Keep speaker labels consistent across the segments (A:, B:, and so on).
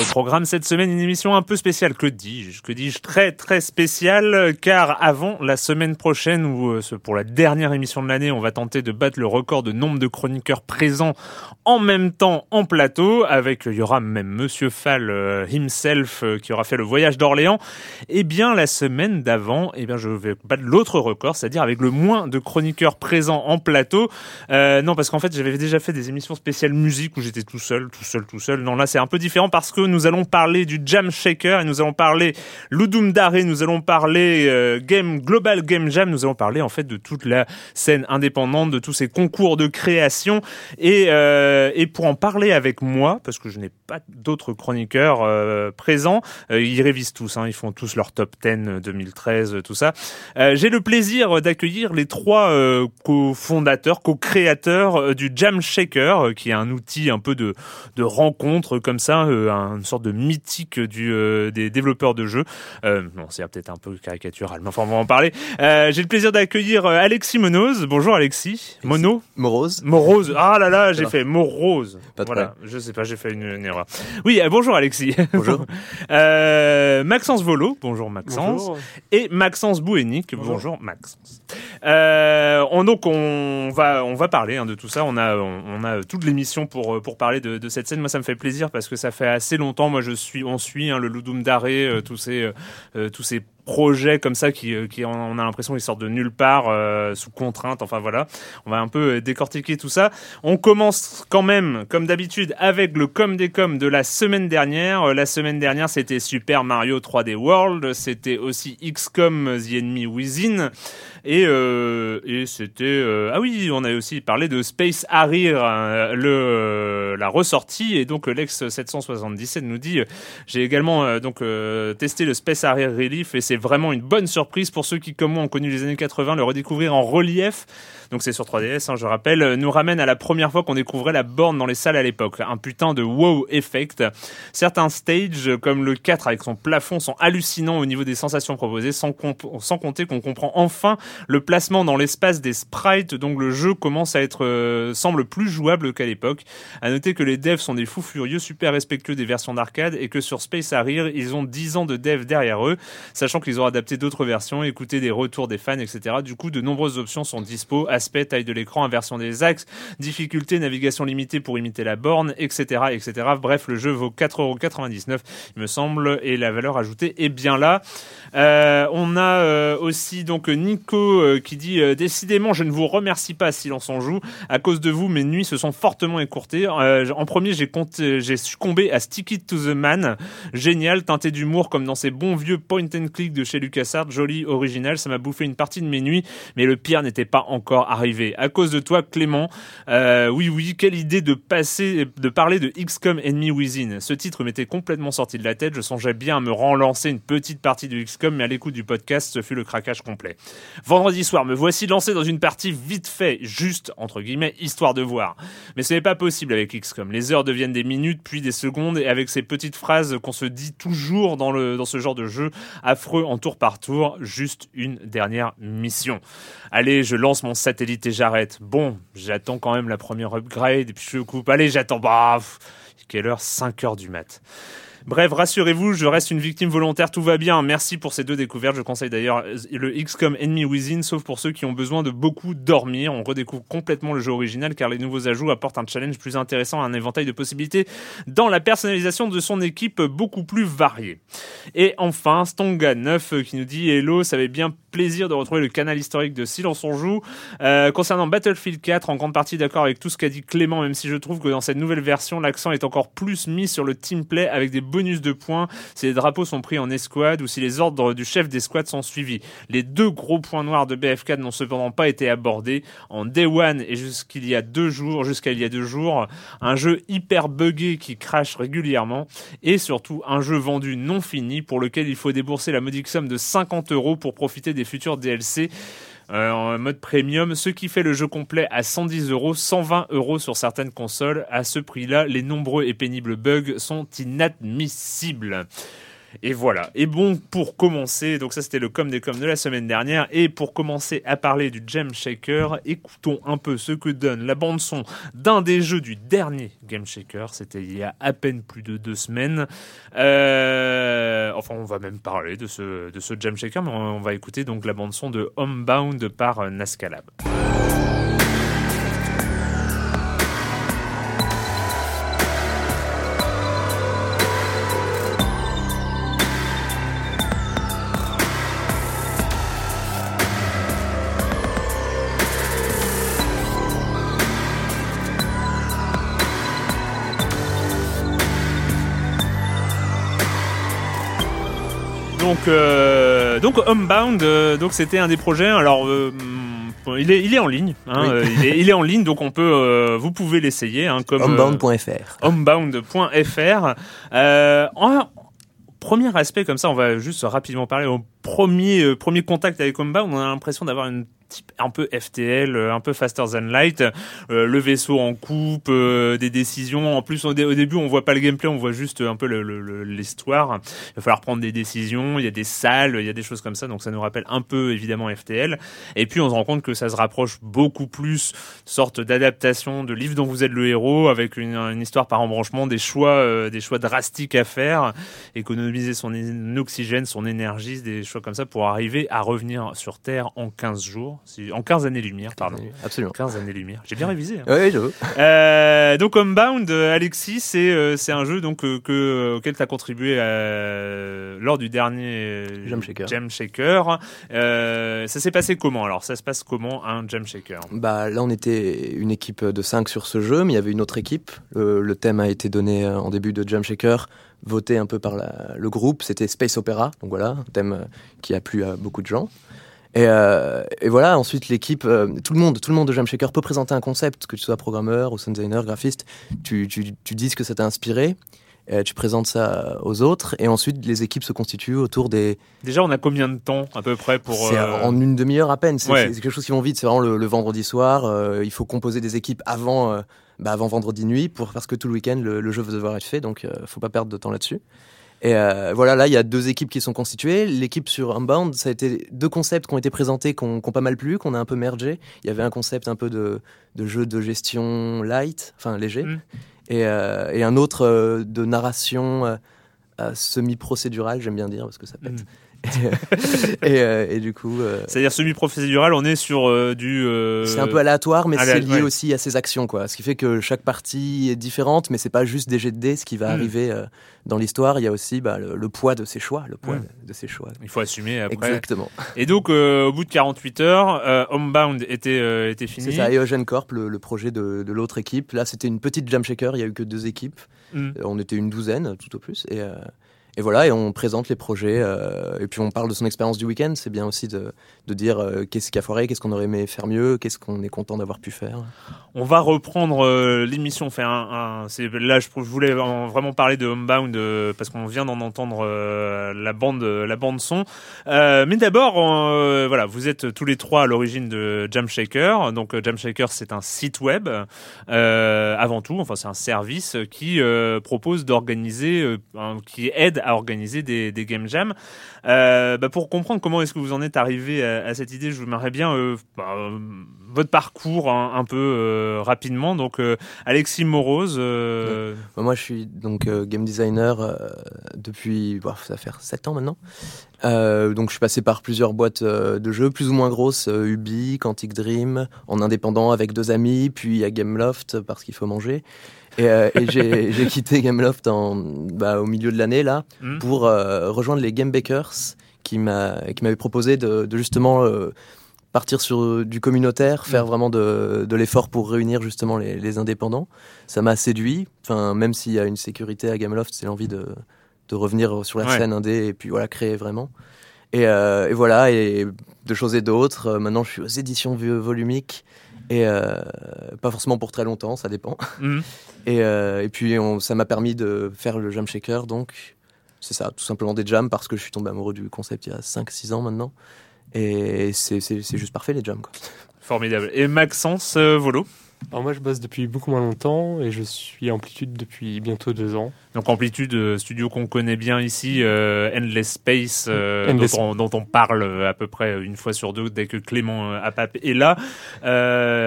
A: Au programme cette semaine, une émission un peu spéciale. Que dis-je Que dis-je Très très spéciale, car avant la semaine prochaine, ou euh, pour la dernière émission de l'année, on va tenter de battre le record de nombre de chroniqueurs présents en même temps en plateau, avec il y aura même Monsieur Fall euh, himself euh, qui aura fait le voyage d'Orléans. Eh bien, la semaine d'avant, eh bien, je vais battre l'autre record, c'est-à-dire avec le moins de chroniqueurs présents en plateau. Euh, non, parce qu'en fait, j'avais déjà fait des émissions spéciales musique où j'étais tout seul, tout seul, tout seul. Non, là, c'est un peu différent parce que nous allons parler du Jam Shaker et nous allons parler Ludum Dare, nous allons parler euh, Game Global Game Jam, nous allons parler en fait de toute la scène indépendante, de tous ces concours de création et euh, et pour en parler avec moi parce que je n'ai pas d'autres chroniqueurs euh, présents, ils révisent tous, hein, ils font tous leur top 10 2013, tout ça. J'ai le plaisir d'accueillir les trois cofondateurs, co-créateurs du Jam Shaker, qui est un outil un peu de de rencontre comme ça, une sorte de mythique du, euh, des développeurs de jeux. Euh, bon, c'est peut-être un peu caricatural, mais enfin, on va en parler. Euh, J'ai le plaisir d'accueillir euh, Alexis Monoz. Bonjour Alexis. Mono?
B: Morose.
A: Morose. Ah là là, j'ai fait Morose.
B: Pas de
A: voilà, je sais pas, j'ai fait une, une erreur. Oui, euh, bonjour Alexis.
B: Bonjour.
A: euh, Maxence Volo. Bonjour Maxence.
C: Bonjour.
A: Et Maxence Bouénic. Bonjour, Maxence. Euh, on, donc on va on va parler hein, de tout ça. On a on, on a toute l'émission pour pour parler de, de cette scène. Moi, ça me fait plaisir parce que ça fait assez longtemps. Moi, je suis on suit hein, le Ludum Dare, euh, tous ces euh, euh, tous ces projets comme ça qui, euh, qui on a l'impression qu'ils sortent de nulle part euh, sous contrainte. Enfin voilà, on va un peu euh, décortiquer tout ça. On commence quand même, comme d'habitude, avec le com des com de la semaine dernière. La semaine dernière, c'était Super Mario 3D World, c'était aussi XCOM The Enemy Within, et, et c'était ah oui, on avait aussi parlé de Space Harrier, le la ressortie, et donc l'ex 777 nous dit j'ai également donc testé le Space Harrier Relief et c'est vraiment une bonne surprise pour ceux qui, comme moi, ont connu les années 80, le redécouvrir en relief. Donc c'est sur 3DS, hein, je rappelle, euh, nous ramène à la première fois qu'on découvrait la borne dans les salles à l'époque. Un putain de wow effect. Certains stages, comme le 4 avec son plafond, sont hallucinants au niveau des sensations proposées, sans, comp- sans compter qu'on comprend enfin le placement dans l'espace des sprites, donc le jeu commence à être euh, semble plus jouable qu'à l'époque. À noter que les devs sont des fous furieux, super respectueux des versions d'arcade, et que sur Space Harrier, ils ont 10 ans de dev derrière eux, sachant qu'ils ont adapté d'autres versions, écouté des retours des fans, etc. Du coup, de nombreuses options sont dispo, aspect, taille de l'écran, inversion des axes, difficulté, navigation limitée pour imiter la borne, etc., etc. Bref, le jeu vaut 4,99€, il me semble, et la valeur ajoutée est bien là. Euh, on a euh, aussi donc Nico euh, qui dit décidément je ne vous remercie pas Silence en joue à cause de vous mes nuits se sont fortement écourtées en premier j'ai j'ai succombé à Stick It to the Man génial teinté d'humour comme dans ces bons vieux point and click de chez LucasArts, joli, original, ça m'a bouffé une partie de mes nuits, mais le pire n'était pas encore arrivé. À cause de toi, Clément, euh, oui, oui, quelle idée de passer, de parler de XCOM Enemy Within. Ce titre m'était complètement sorti de la tête, je songeais bien à me relancer une petite partie de XCOM, mais à l'écoute du podcast, ce fut le craquage complet. Vendredi soir, me voici lancé dans une partie vite fait, juste, entre guillemets, histoire de voir. Mais ce n'est pas possible avec XCOM. Les heures deviennent des minutes, puis des secondes, et avec ces petites phrases qu'on se dit toujours dans, le, dans ce genre de jeu, affreux en tour par tour, juste une dernière mission. Allez, je lance mon satellite et j'arrête. Bon, j'attends quand même la première upgrade, et puis je coupe. Allez, j'attends. Bah, quelle heure? 5 heures du mat. Bref, rassurez-vous, je reste une victime volontaire, tout va bien. Merci pour ces deux découvertes. Je conseille d'ailleurs le XCOM Enemy Within, sauf pour ceux qui ont besoin de beaucoup dormir. On redécouvre complètement le jeu original car les nouveaux ajouts apportent un challenge plus intéressant, un éventail de possibilités dans la personnalisation de son équipe beaucoup plus variée. Et enfin, Stonga 9 qui nous dit Hello, ça fait bien plaisir de retrouver le canal historique de Silence on joue. Euh, concernant Battlefield 4, en grande partie d'accord avec tout ce qu'a dit Clément, même si je trouve que dans cette nouvelle version, l'accent est encore plus mis sur le team play avec des bonus de points si les drapeaux sont pris en escouade ou si les ordres du chef d'escouade sont suivis. Les deux gros points noirs de BF4 n'ont cependant pas été abordés. En Day One et jusqu'il y a deux jours, jusqu'à il y a deux jours, un jeu hyper buggé qui crache régulièrement et surtout un jeu vendu non fini pour lequel il faut débourser la modique somme de 50 euros pour profiter des futurs DLC. Euh, en mode premium, ce qui fait le jeu complet à 110 euros, 120 euros sur certaines consoles. À ce prix-là, les nombreux et pénibles bugs sont inadmissibles. Et voilà. Et bon, pour commencer, donc ça c'était le com des com de la semaine dernière, et pour commencer à parler du Gem Shaker, écoutons un peu ce que donne la bande son d'un des jeux du dernier Game Shaker. C'était il y a à peine plus de deux semaines. Euh, enfin, on va même parler de ce de ce Gem Shaker, mais on va écouter donc la bande son de Homebound par Nascalab. Donc euh, donc Homebound, euh, donc c'était un des projets. Alors euh, il est, il est en ligne. Hein,
B: Oui.
A: euh, il, est, il est en ligne, donc on peut, euh, vous pouvez l'essayer. Hein, comme
B: Homebound.fr.
A: homebound.fr. Euh, en- premier aspect comme ça, on va juste rapidement parler au premier euh, premier contact avec Homebound. On a l'impression d'avoir une type un peu FTL, euh, un peu faster than light, Euh, le vaisseau en coupe, euh, des décisions. En plus, au, dé- au début, on voit pas le gameplay, on voit juste un peu l'histoire. Il va falloir prendre des décisions. Il y a des salles, il y a des choses comme ça. Donc, ça nous rappelle un peu évidemment FTL. Et puis, on se rend compte que ça se rapproche beaucoup plus sorte d'adaptation de livre dont vous êtes le héros, avec une, une histoire par embranchement, des choix, euh, des choix drastiques à faire, économiser son oxygène, son énergie, des choix comme ça pour arriver à revenir sur Terre en 15 jours, en 15 années-lumière, pardon.
B: Absolument.
A: 15 années-lumière. J'ai bien révisé. hein.
B: Oui, j'avoue.
A: Euh, donc Homebound, euh, Alexis, c'est euh, c'est un jeu donc euh, que auquel tu as contribué lors du dernier
B: Jam Shaker.
A: Jam Shaker. Euh, ça s'est passé comment alors? Ça se passe comment un Jam Shaker?
B: Bah, là, on était une équipe de 5 sur ce jeu, mais il y avait une autre équipe. Le, le thème a été donné en début de Jam Shaker, voté un peu par la- le groupe. C'était Space Opera, donc voilà, un thème qui a plu à beaucoup de gens. Et, euh, et voilà, ensuite l'équipe, euh, tout le monde, tout le monde de Jam Shaker peut présenter un concept, que tu sois programmeur ou sound designer, graphiste. Tu, tu, tu dis ce que ça t'a inspiré, tu présentes ça aux autres, et ensuite les équipes se constituent autour des,
A: Déjà, on a combien de temps à peu près pour
B: C'est
A: euh,
B: en une demi-heure à peine. C'est
A: Ouais.
B: quelque chose qui vont vite. C'est vraiment le, le vendredi soir. euh, il faut composer des équipes avant, euh, bah, avant vendredi nuit pour, parce que tout le week-end, le, le jeu va devoir être fait. Donc, euh, faut pas perdre de temps là-dessus. Et euh, voilà, là, il y a deux équipes qui sont constituées. L'équipe sur Unbound, ça a été deux concepts qui ont été présentés, qui ont, qui ont pas mal plu, qu'on a un peu mergé. Il y avait un concept un peu de, de jeu de gestion light, enfin léger,
A: Mm.
B: et, euh, et un autre euh, de narration semi-procédurale, j'aime bien dire, parce que ça pète.
A: Mm.
B: et, euh, et du coup, euh,
A: C'est-à-dire semi-procédural, on est sur euh, du.
B: c'est un peu aléatoire, mais c'est lié
A: ouais.
B: aussi à ses actions, quoi. Ce qui fait que chaque partie est différente, mais c'est pas juste des jets de dés. Ce qui va
A: Mm.
B: arriver dans l'histoire, il y a aussi bah, le, le poids de ses choix, le poids
A: Mm.
B: de, de ses choix.
A: Il faut assumer après.
B: Exactement.
A: Et donc, au bout de 48 heures, Homebound était, était fini.
B: C'est ça. Et Eugene Corp, le, le projet de, de l'autre équipe. Là, c'était une petite jam shaker. Il y a eu que deux équipes.
A: Mm.
B: Euh, On était une douzaine, tout au plus. Et, et voilà, et on présente les projets. et puis on parle de son expérience du week-end. C'est bien aussi de, de dire qu'est-ce qui a foiré, qu'est-ce qu'on aurait aimé faire mieux, qu'est-ce qu'on est content d'avoir pu faire.
A: On va reprendre l'émission. Enfin, un, là, je, voulais vraiment parler de Homebound parce qu'on vient d'en entendre la bande, la bande son. mais d'abord, voilà, vous êtes tous les trois à l'origine de Jam Shaker. Donc Jam Shaker, c'est un site web avant tout. Enfin, c'est un service qui propose d'organiser, qui aide à organiser des, game jams. Euh, bah pour comprendre comment est-ce que vous en êtes arrivé à, cette idée, je vous voudrais bien euh, bah, votre parcours un, peu euh, rapidement. Donc Alexis Morose.
B: Bah, moi, je suis donc game designer depuis, bah, ça faire 7 ans maintenant. Donc je suis passé par plusieurs boîtes de jeux, plus ou moins grosses, Ubi, Quantic Dream, en indépendant avec deux amis, puis à Gameloft parce qu'il faut manger. Et, euh, j'ai quitté Gameloft en, bah, au milieu de l'année là hmm. pour euh, rejoindre les Game Bakers qui m'avaient proposé de, de justement euh, partir sur du communautaire, faire hmm. vraiment de, de l'effort pour réunir justement les, les indépendants. Ça m'a séduit. Enfin, même s'il y a une sécurité à Gameloft, c'est l'envie de, de revenir sur la scène indé et puis voilà créer vraiment. Et, et voilà et de choses et d'autres. Maintenant, je suis aux éditions volumiques. Et euh, pas forcément pour très longtemps, ça dépend. Mhm. Et, euh, et, puis on, ça m'a permis de faire le Jam Shaker, donc c'est ça, tout simplement des jams parce que je suis tombé amoureux du concept il y a 5-6 ans maintenant. Et c'est juste parfait les jams. Quoi.
A: Formidable. Et Maxence euh, Volo?
C: Alors moi je bosse depuis beaucoup moins longtemps et je suis Amplitude depuis bientôt deux ans.
A: Donc Amplitude, euh, studio qu'on connaît bien ici, euh, Endless Space, euh, Dont, on, parle à peu près une fois sur deux dès que Clément Apap est là.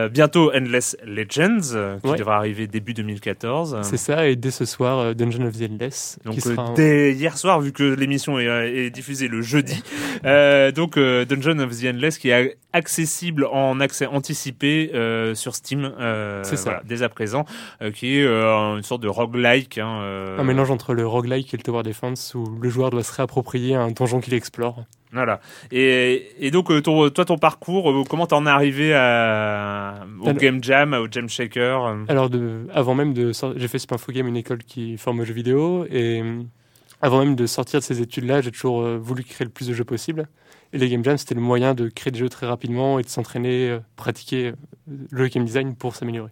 A: bientôt Endless Legends, qui devra arriver début 2014.
C: C'est ça, et dès ce soir, Dungeon of the Endless.
A: Donc dès hier soir, vu que l'émission est, diffusée le jeudi. donc Dungeon of the Endless qui est accessible en accès anticipé sur Steam c'est ça. dès à présent, qui est une sorte de roguelike. Hein,
C: un mélange entre le roguelike et le tower defense où le joueur doit se réapproprier un donjon qu'il explore.
A: Voilà. Et, donc, euh, toi, ton parcours, euh, comment t'en es arrivé à, au Game Jam, au Jam Shaker
C: Alors, de, avant même de j'ai fait Spinfo Game, une école qui forme aux jeux vidéo, et avant même de sortir de ces études-là, j'ai toujours euh, voulu créer le plus de jeux possible. Et les Game Jam, c'était le moyen de créer des jeux très rapidement et de s'entraîner, pratiquer le game design pour s'améliorer.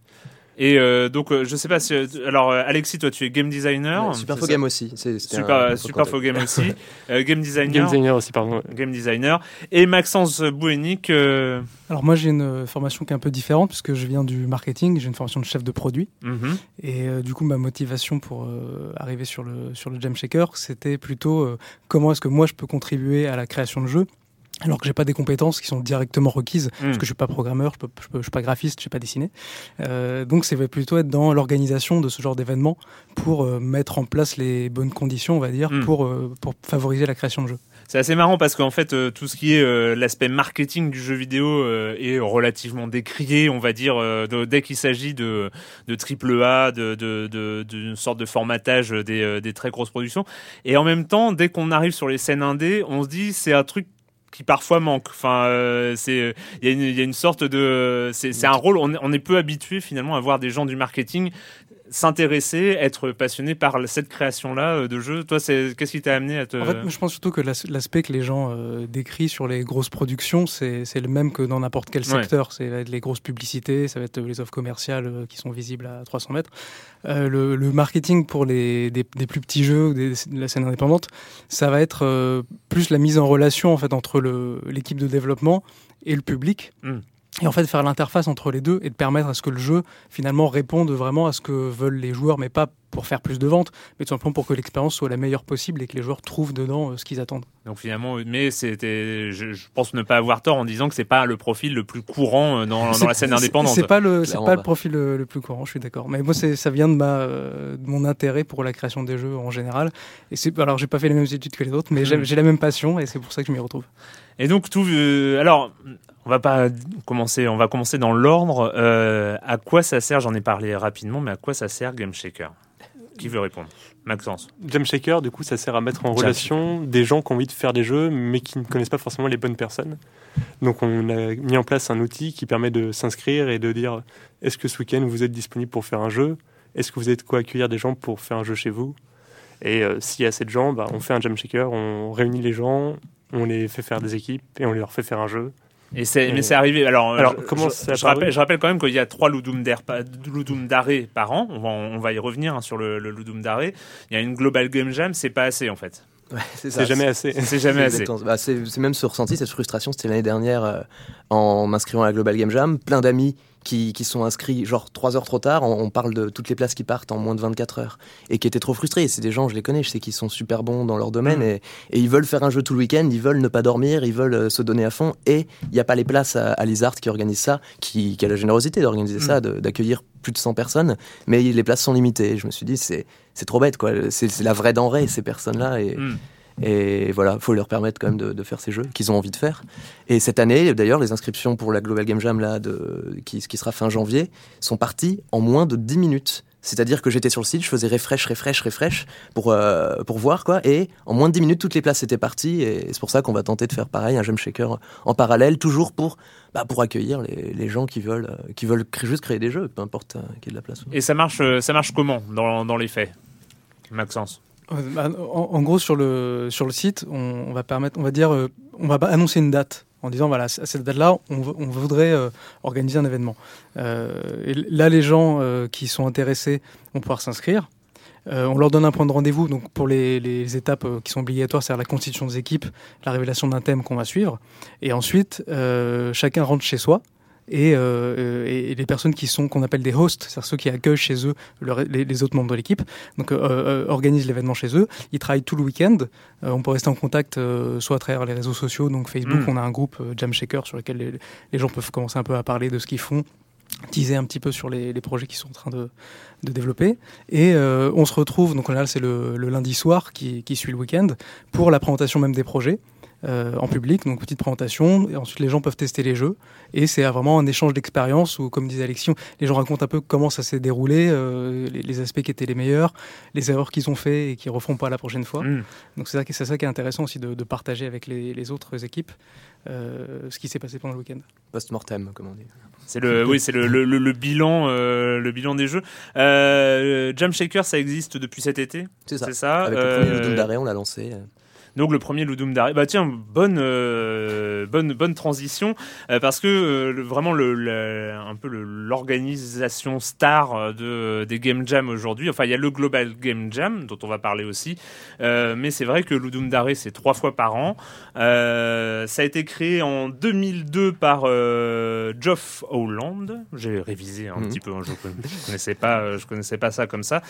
A: Et euh, donc, euh, je sais pas si. Alors, euh, Alexis, toi, tu es game designer.
B: super faux game aussi.
A: Super, super faux game aussi. game designer.
C: Game designer aussi, pardon.
A: Game designer. Et Maxence Bouénic.
D: Alors, moi, j'ai une formation qui est un peu différente, puisque je viens du marketing. J'ai une formation de chef de produit. Mhm. Et du coup, ma motivation pour arriver sur le, sur le Jam Shaker, c'était plutôt comment est-ce que moi, je peux contribuer à la création de jeux alors que j'ai pas des compétences qui sont directement requises parce hmm. que je suis pas programmeur, je, peux, je, suis pas graphiste, je sais pas dessiner. Euh, donc c'est plutôt être dans l'organisation de ce genre d'événement pour euh, mettre en place les bonnes conditions, on va dire, hmm. pour euh, pour favoriser la création de jeux.
A: C'est assez marrant parce qu'en fait euh, tout ce qui est l'aspect marketing du jeu vidéo est relativement décrié, on va dire, dès qu'il s'agit de de triple A, de de d'une sorte de formatage des des très grosses productions. Et en même temps, dès qu'on arrive sur les scènes indées, on se dit c'est un truc qui parfois manque. Enfin, euh, c'est il y, y, a une sorte de c'est un rôle. On, on, est peu habitué finalement à voir des gens du marketing s'intéresser, être passionné par cette création-là euh, de jeu. Toi, c'est qu'est-ce qui t'a amené à te
D: En fait, je pense surtout que l'aspect que les gens euh, décrivent sur les grosses productions, c'est le même que dans n'importe quel secteur. C'est les grosses publicités, ça va être les offres commerciales euh, qui sont visibles à 300 mètres. le, le, marketing pour les des, des, plus petits jeux, des, de la scène indépendante, ça va être plus la mise en relation en fait entre l'équipe de développement et le public. Hmm et en fait faire l'interface entre les deux et de permettre à ce que le jeu finalement réponde vraiment à ce que veulent les joueurs, mais pas pour faire plus de ventes, mais tout simplement pour que l'expérience soit la meilleure possible et que les joueurs trouvent dedans euh, ce qu'ils attendent.
A: Donc finalement, mais c'était, je, pense ne pas avoir tort en disant que c'est pas le profil le plus courant euh, dans, dans la scène indépendante.
D: C'est pas le, c'est pas le profil le, plus courant, je suis d'accord. Mais moi, ça vient de ma, euh, de mon intérêt pour la création des jeux en général. Et c'est, alors j'ai pas fait les mêmes études que les autres, mais j'ai la même passion et c'est pour ça que je m'y retrouve.
A: Et donc tout, alors on va pas commencer, on va commencer dans l'ordre. Euh, à quoi ça sert J'en ai parlé rapidement, mais à quoi ça sert Game Shaker? Qui veut répondre? Maxence.
C: Game Shaker, du coup, ça sert à mettre en relation des gens qui ont envie de faire des jeux, mais qui ne connaissent pas forcément les bonnes personnes. Donc, on a mis en place un outil qui permet de s'inscrire et de dire est-ce que ce week-end vous êtes disponible pour faire un jeu? Est-ce que vous êtes quoi accueillir des gens pour faire un jeu chez vous? Et s'il y a assez de gens, bah, on fait un jam shaker, on réunit les gens, on les fait faire des équipes et on leur fait faire un jeu.
A: Et c'est, mais c'est arrivé. Alors, alors je, comment je, je, rappelle, je, rappelle, quand même qu'il y a trois Ludum d'arrêt par an. On va, on va y revenir hein, sur le, le Ludum d'arrêt. Il y a une Global Game Jam, c'est pas assez en fait.
B: Ouais,
C: c'est jamais assez.
A: C'est jamais assez.
B: Bah, c'est même ce ressenti, cette frustration. C'était l'année dernière euh, en m'inscrivant à la Global Game Jam. Plein d'amis qui, qui, sont inscrits genre 3 heures trop tard. On, parle de toutes les places qui partent en moins de 24 heures. Et qui étaient trop frustrés. C'est des gens, je les connais, je sais qu'ils sont super bons dans leur domaine. Mm. Et, et, ils veulent faire un jeu tout le week-end, ils veulent ne pas dormir, ils veulent euh, se donner à fond. Et il n'y a pas les places à, à Lizard qui organise ça, qui, qui a la générosité d'organiser mm. ça, d'accueillir plus de 100 personnes. Mais les places sont limitées. Je me suis dit, c'est trop bête, quoi. C'est la vraie denrée, ces personnes-là. Et. Mm. Et voilà, il faut leur permettre quand même de, de faire ces jeux qu'ils ont envie de faire. Et cette année, d'ailleurs, les inscriptions pour la Global Game Jam, là, de, qui, qui sera fin janvier, sont parties en moins de 10 minutes. C'est-à-dire que j'étais sur le site, je faisais refresh, refresh, refresh pour, euh, pour voir quoi. Et en moins de 10 minutes, toutes les places étaient parties. Et c'est pour ça qu'on va tenter de faire pareil, un Jam Shaker en parallèle, toujours pour, bah, pour accueillir les, les, gens qui veulent, qui veulent juste créer des jeux, peu importe euh, qu'il y ait de la place.
A: Et ça marche, ça marche comment dans, dans les faits, Maxence
D: bah, en, gros, sur le, sur le site, on, va permettre, on va dire, euh, on va annoncer une date en disant voilà, à cette date-là, on, voudrait euh, organiser un événement. Euh, et là, les gens qui sont intéressés vont pouvoir s'inscrire. on leur donne un point de rendez-vous donc pour les, les étapes qui sont obligatoires, c'est-à-dire la constitution des équipes, la révélation d'un thème qu'on va suivre. Et ensuite, chacun rentre chez soi. Euh, et, et, les personnes qui sont qu'on appelle des hosts, c'est-à-dire ceux qui accueillent chez eux les, autres membres de l'équipe, donc euh, euh, organisent l'événement chez eux. Ils travaillent tout le week-end. on peut rester en contact soit à travers les réseaux sociaux, donc Facebook, mm. on a un groupe Jam Shaker sur lequel les, les, gens peuvent commencer un peu à parler de ce qu'ils font teaser un petit peu sur les, les, projets qu'ils sont en train de, de développer. Et on se retrouve, donc là c'est le, le, lundi soir qui, qui suit le week-end, pour la présentation même des projets. Euh, en public, donc petite présentation, et ensuite les gens peuvent tester les jeux, et c'est vraiment un échange d'expérience où, comme disait Alexis, les gens racontent un peu comment ça s'est déroulé, euh, les, aspects qui étaient les meilleurs, les erreurs qu'ils ont fait et qu'ils refont pas la prochaine fois. Mm. Donc c'est ça, ça, qui est intéressant aussi de, partager avec les, autres équipes euh, ce qui s'est passé pendant le week-end.
B: Post-mortem, comme on dit.
A: C'est le, oui, c'est le, le, bilan, le bilan des jeux. Jam Shaker, ça existe depuis cet été?
B: C'est ça. ça. Avec le premier d'arrêt, on l'a lancé.
A: Donc le premier Ludum Dare. Bah tiens, bonne euh, bonne bonne transition euh, parce que euh, vraiment le, un peu l'organisation star de des Game Jam aujourd'hui. Enfin, il y a le Global Game Jam dont on va parler aussi, mais c'est vrai que Ludum Dare c'est trois fois par an. ça a été créé en 2002 par Geoff Holland. J'ai révisé un mhm. petit peu. Hein, je, je connaissais pas je connaissais pas ça comme ça.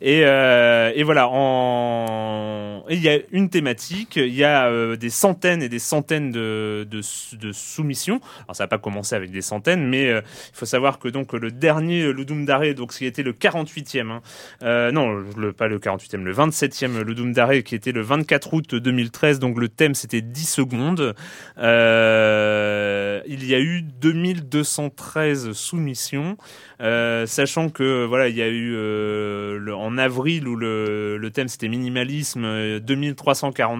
A: Et, et voilà en il y a une thématique il y a euh, des centaines et des centaines de, soumissions. Alors ça n'a pas commencé avec des centaines, mais euh, il faut savoir que donc le dernier euh, Ludum Dare, donc ce qui était le 48e, hein, non, pas le 48e, le 27e Ludum Dare, qui était le 24 août 2013. Donc le thème c'était 10 secondes. il y a eu 2213 soumissions, sachant que voilà, il y a eu en avril où le, le thème c'était minimalisme, 2340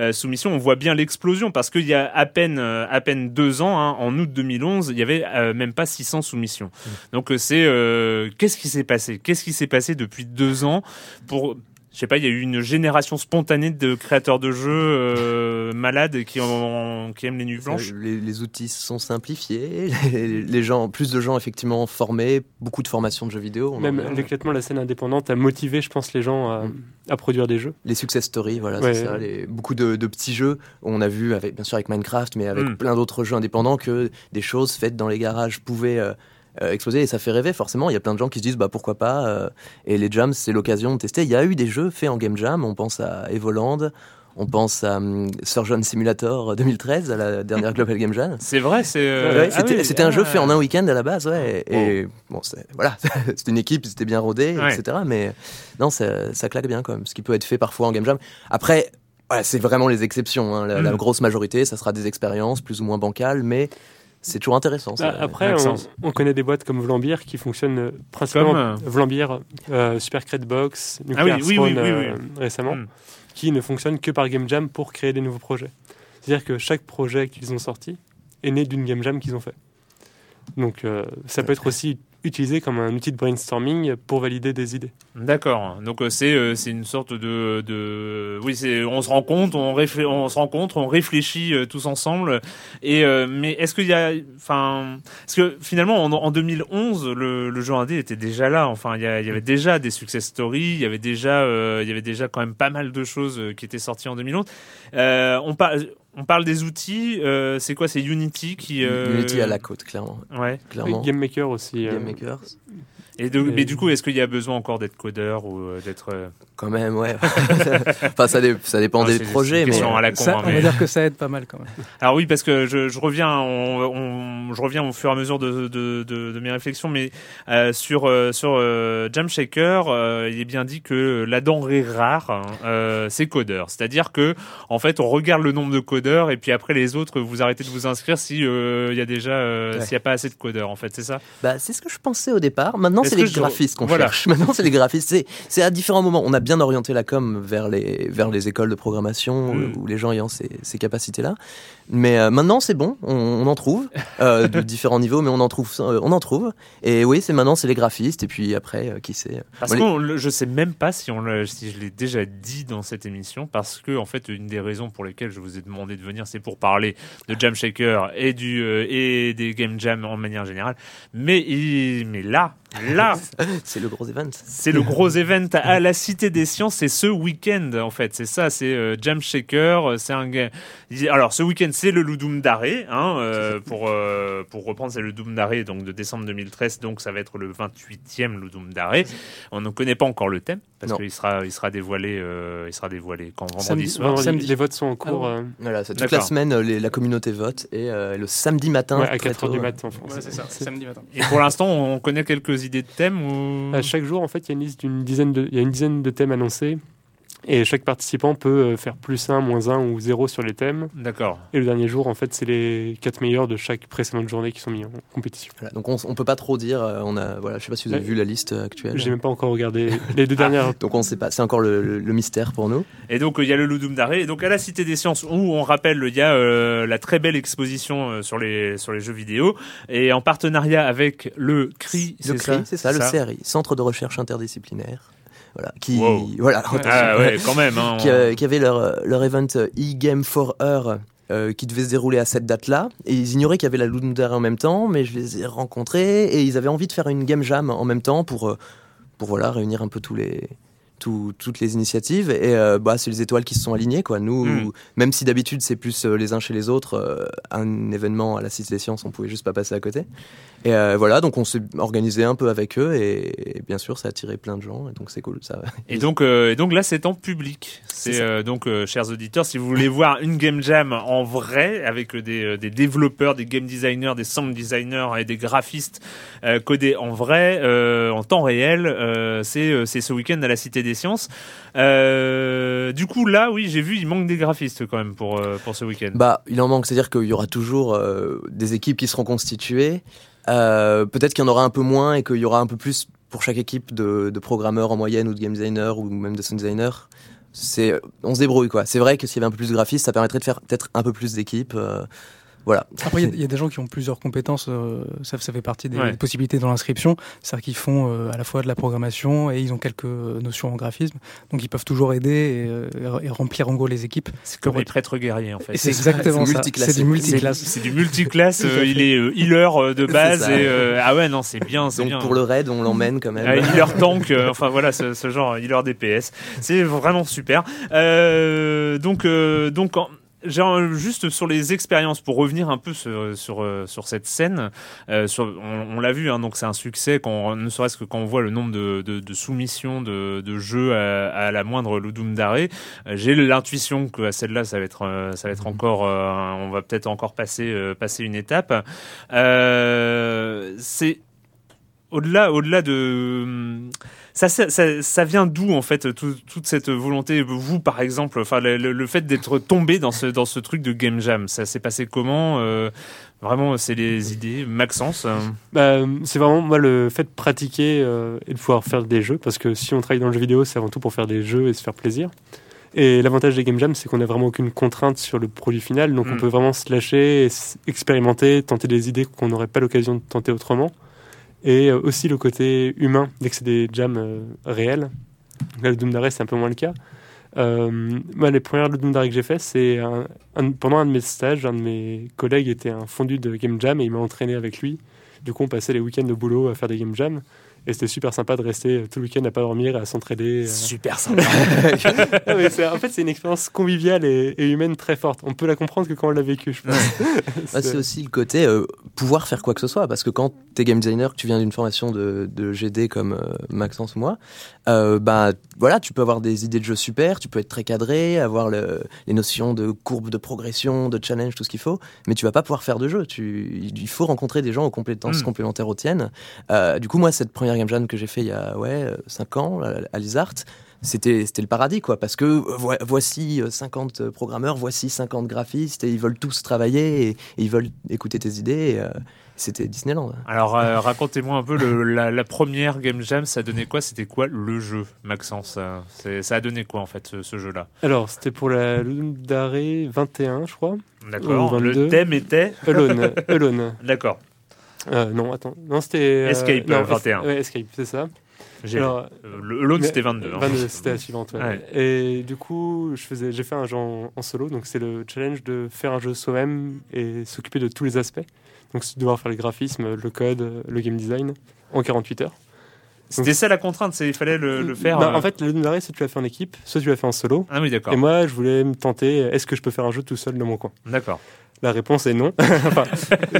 A: euh, soumissions. On voit bien l'explosion parce qu'il y a à peine, euh, deux ans, hein, en août 2011, il y avait euh, même pas 600 soumissions. Mm. Donc c'est qu'est-ce qui s'est passé? Qu'est-ce qui s'est passé depuis deux ans pour je sais pas, il y a eu une génération spontanée de créateurs de jeux euh, malades qui, ont, qui aiment les nuits blanches.
B: Les, outils sont simplifiés, les, gens, plus de gens effectivement formés, beaucoup de formations de jeux vidéo.
C: Même l'éclatement de la scène indépendante a motivé, je pense, les gens à, mm. produire des jeux.
B: Les success stories, voilà, c'est ça. Les, beaucoup de, petits jeux. On a vu, avec, bien sûr, avec Minecraft, mais avec mm. plein d'autres jeux indépendants, que des choses faites dans les garages pouvaient euh, euh, exploser et ça fait rêver forcément. Il y a plein de gens qui se disent bah pourquoi pas. Euh, et les jams c'est l'occasion de tester. Il y a eu des jeux faits en game jam. On pense à Evoland. On pense à um, Surgeon Simulator 2013, à la dernière Global Game Jam.
A: C'est vrai, c'est.
B: Euh, ah c'était un jeu fait en un week-end à la base, ouais. Et, bon, voilà, c'était une équipe, c'était bien rodé, etc. Mais non, ça, ça, claque bien quand même, ce qui peut être fait parfois en Game Jam. Après, c'est vraiment les exceptions. Hein. La, la, mm. grosse majorité, ça sera des expériences plus ou moins bancales, mais c'est toujours intéressant.
C: Bah, après, on, connaît des boîtes comme Vlambeer qui fonctionnent euh, principalement. Comme, euh... Vlambeer, euh, Super Box, Nuclear ah oui, euh, récemment, hmm. qui ne fonctionnent que par Game Jam pour créer des nouveaux projets. C'est-à-dire que chaque projet qu'ils ont sorti est né d'une Game Jam qu'ils ont fait. Donc ça peut être aussi utilisé comme un outil de brainstorming pour valider des idées.
A: D'accord. Donc euh, c'est euh, c'est une sorte de de oui c'est on se rend compte on réfl... on se rencontre on réfléchit euh, tous ensemble et mais est-ce qu'il y a enfin parce que finalement en, en 2011 le, le jeu indé était déjà là enfin il y, avait déjà des success stories il y avait déjà il y avait déjà quand même pas mal de choses qui étaient sorties en 2011 euh, on parle on parle des outils euh, c'est quoi c'est Unity qui euh,
B: Unity à la côte, clairement.
A: ouais
B: clairement.
C: Game Maker aussi. euh,
B: Game Maker,
A: et de- mais du coup est-ce qu'il y a besoin encore d'être codeur ou euh, d'être euh,
B: quand même, ouais. enfin, ça, dé- ça dépend
A: Ah,
B: des projets, mais
A: à la con,
D: Ça,
A: hein,
D: on
A: mais-
D: va dire que ça aide pas mal quand même.
A: Alors oui, parce que je, je reviens, on, on- je reviens au fur et à mesure de, de, de, de mes réflexions, mais euh, sur euh, sur euh, Jam Shaker, euh, il est bien dit que la denrée rare, hein, euh, c'est codeur. C'est-à-dire que en fait, on regarde le nombre de codeurs et puis après les autres, vous arrêtez de vous inscrire si euh, il y a déjà euh,
B: Ouais.
A: s'il y a pas assez de codeurs. En fait, c'est ça?
B: Bah, c'est ce que je pensais au départ. Maintenant, c'est les
A: je-
B: graphistes qu'on cherche. Maintenant, c'est les graphistes. C'est, à différents moments. On a bien orienté la com vers les, vers les écoles de programmation
A: Mm.
B: où les gens ayant ces, ces capacités-là. Mais euh, maintenant, c'est bon. On, on en trouve euh, de différents niveaux, mais on en trouve, euh, on en trouve. Et oui, c'est maintenant, c'est les graphistes. Et puis après, qui sait
A: Parce
B: Bon,
A: que je sais même pas si on si je l'ai déjà dit dans cette émission, parce que en fait une des raisons pour lesquelles je vous ai demandé de venir, c'est pour parler de Jam Shaker et du et des game jam en manière générale. Mais il- mais là, là,
B: c'est le gros event.
A: c'est le gros event à la Cité des Sciences. C'est ce week-end en fait. C'est ça. C'est euh, Jam Shaker. C'est un. Alors ce week-end, c'est le Ludum Dare. Hein, euh, pour euh, pour reprendre, c'est le Ludum Dare donc de décembre 2013. Donc ça va être le 28e Ludum Dare. On ne connaît pas encore le thème parce qu'il sera il sera dévoilé euh, il sera dévoilé quand vendredi
D: Samedi.
A: soir.
C: Vendredi,
D: samedi.
C: Les votes sont en cours
D: Ah
C: euh,
B: Voilà, c'est toute
A: D'accord.
B: la semaine, euh, les- la communauté vote. Et euh, le samedi matin,
C: ouais, à
B: très
C: 4h du matin en France.
D: Ouais, c'est ça,
C: C'est-
D: samedi matin.
A: Et pour l'instant, on connaît quelques idées de thèmes ou.
C: À chaque jour, en fait, il y a une liste d'une dizaine de, il y a une dizaine de thèmes annoncés. Et chaque participant peut euh, faire plus 1, moins 1 ou 0 sur les thèmes.
A: D'accord.
C: Et le dernier jour, en fait, c'est les 4 meilleurs de chaque précédente journée qui sont mis en compétition.
B: Voilà, donc on, on peut pas trop dire. euh, On a, voilà, je sais pas si vous avez
C: Ouais.
B: vu la liste euh, actuelle.
C: J'ai même pas encore regardé les deux dernières.
B: Donc on sait pas. C'est encore le, le- le mystère pour nous.
A: Et donc il y a le Ludum Dare. Et donc à la Cité des Sciences où on rappelle il y a euh, la très belle exposition euh, sur les sur les jeux vidéo et en partenariat avec le CRI,
B: Le
A: c'est
B: CRI,
A: ça?
B: c'est ça, le CRI, Centre de recherche interdisciplinaire. Voilà, qui,
A: Wow.
B: voilà,
A: Ah ouais, quand même. Hein,
B: qui, euh, qui avait leur, leur event euh, e-game for Her euh, qui devait se dérouler à cette date-là. Et ils ignoraient qu'il y avait la Dare en même temps, mais je les ai rencontrés et ils avaient envie de faire une game jam en même temps pour, pour voilà, réunir un peu tous les, tout- toutes les initiatives. Et euh, bah, c'est les étoiles qui se sont alignées. Quoi. Nous,
A: Mm.
B: même si d'habitude c'est plus les uns chez les autres, euh, un événement à la Cité des Sciences, on pouvait juste pas passer à côté. Et euh, voilà, donc on s'est organisé un peu avec eux et, et bien sûr ça a attiré plein de gens et donc c'est cool. Ça.
A: Et donc, euh, et donc là, c'est en public.
B: C'est
A: euh, donc, chers auditeurs, si vous voulez voir une game jam en vrai avec des, des développeurs, des game designers, des sound designers et des graphistes codés en vrai, en temps réel, c'est c'est ce week-end à la Cité des Sciences. Du coup, là, oui, j'ai vu, il manque des graphistes quand même pour pour ce week-end.
B: Bah, il en manque, c'est-à-dire qu'il y aura toujours des équipes qui seront constituées. Euh, Peut-être qu'il y en aura un peu moins et qu'il y aura un peu plus pour chaque équipe de, de programmeurs en moyenne ou de game designers ou même de sound designers. C'est, on se débrouille quoi. C'est vrai que s'il y avait un peu plus de graphistes, ça permettrait de faire peut-être un peu plus d'équipes. euh, voilà.
D: Après, il y a- il y, a des gens qui ont plusieurs compétences, euh, ça, ça fait partie des
A: Ouais.
D: possibilités dans l'inscription. C'est-à-dire qu'ils font euh, à la fois de la programmation et ils ont quelques notions en graphisme. Donc ils peuvent toujours aider et, euh, et remplir en gros les équipes.
A: C'est comme les prêtres guerriers en fait.
D: C'est
B: ça,
D: exactement
B: c'est
D: ça.
B: multiclasse.
D: C'est du multiclasse.
A: c'est du multiclasse. euh, il est euh, healer euh, de base et euh, ah ouais non c'est bien
B: Donc
A: bien.
B: pour le raid, on l'emmène quand même.
A: Euh, healer tank, euh, enfin voilà ce, ce genre healer DPS, c'est vraiment super. Euh, donc euh, donc en- Genre, juste sur les expériences pour revenir un peu sur sur, euh, sur cette scène, euh, sur, on, on l'a vu, hein, donc c'est un succès quand ne serait-ce que quand on voit le nombre de, de, de soumissions de, de jeux à, à la moindre Ludum Dare. Euh, J'ai l'intuition que à celle-là ça va être euh, ça va être encore, euh, on va peut-être encore passer euh, passer une étape. Euh, c'est au-delà, au-delà de ça, ça, ça, ça vient d'où en fait tout- toute cette volonté Vous, par exemple, enfin le, fait d'être tombé dans ce dans ce truc de game jam, ça s'est passé comment Euh, Vraiment, c'est les idées. Maxence. euh,
C: Bah, c'est vraiment moi le fait de pratiquer euh, et de pouvoir faire des jeux parce que si on travaille dans le jeu vidéo c'est avant tout pour faire des jeux et se faire plaisir et l'avantage des game jams c'est qu'on n'a vraiment aucune contrainte sur le produit final donc
A: Mm.
C: on peut vraiment se lâcher expérimenter tenter des idées qu'on n'aurait pas l'occasion de tenter autrement et aussi le côté humain dès que c'est des jams réels. Là, le Doom c'est un peu moins le cas. moi, les premières Doom que j'ai fait, c'est pendant un de mes stages, un de mes collègues était un fondu de game jam et il m'a entraîné avec lui. Du coup, on passait les week-ends de boulot à faire des game jams. Et c'était super sympa de rester tout le week-end à pas dormir et à s'entraider.
A: Euh. Super sympa.
C: en fait, c'est une expérience conviviale et, humaine très forte. On peut la comprendre que quand on l'a vécu, je pense.
B: Bah, c'est aussi le côté euh, pouvoir faire quoi que ce soit. Parce que quand tu es game designer, que tu viens d'une formation de, de, GD comme euh, Maxence ou moi, bah, voilà, tu peux avoir des idées de jeu super, tu peux être très cadré, avoir le, les notions de courbe de progression, de challenge, tout ce qu'il faut, mais tu vas pas pouvoir faire de jeu. Tu, il faut rencontrer des gens aux compétences hmm. complémentaires aux tiennes. du coup, moi, cette première game jam que j'ai fait il y a ouais, 5 ans à Lizart, c'était c'était le paradis quoi parce que voici 50 programmeurs, voici 50 graphistes et ils veulent tous travailler et, ils veulent écouter tes idées. Euh, c'était Disneyland.
A: Alors euh, racontez-moi un peu la, première game jam, ça donnait quoi? C'était quoi le jeu, Maxence? Ça a donné quoi en fait ce, jeu-là?
C: Alors c'était pour la Lune d'arrêt 21, je crois.
A: D'accord. Le thème était
C: Alone. Alone.
A: D'accord.
C: Euh, non, attends. Non, c'était.
A: Euh, Escape, 21.
C: Ouais, Escape, c'est ça.
A: Alors, L'autre, c'était 22.
C: 22, hein. c'était la suivante. Ouais. Et du coup, j'ai fait un jeu en, solo. Donc, c'est le challenge de faire un jeu soi-même et s'occuper de tous les aspects. Donc, devoir faire les graphismes, le code, le game design en 48 heures.
A: C'était ça la contrainte, il fallait le, faire.
C: Bah, euh, En fait, le c'est soit tu l'as fait en équipe, soit tu l'as fait en solo.
A: Ah oui, d'accord.
C: Et moi, je voulais me tenter, est-ce que je peux faire un jeu tout seul dans mon coin?
A: D'accord.
C: La réponse est non. enfin,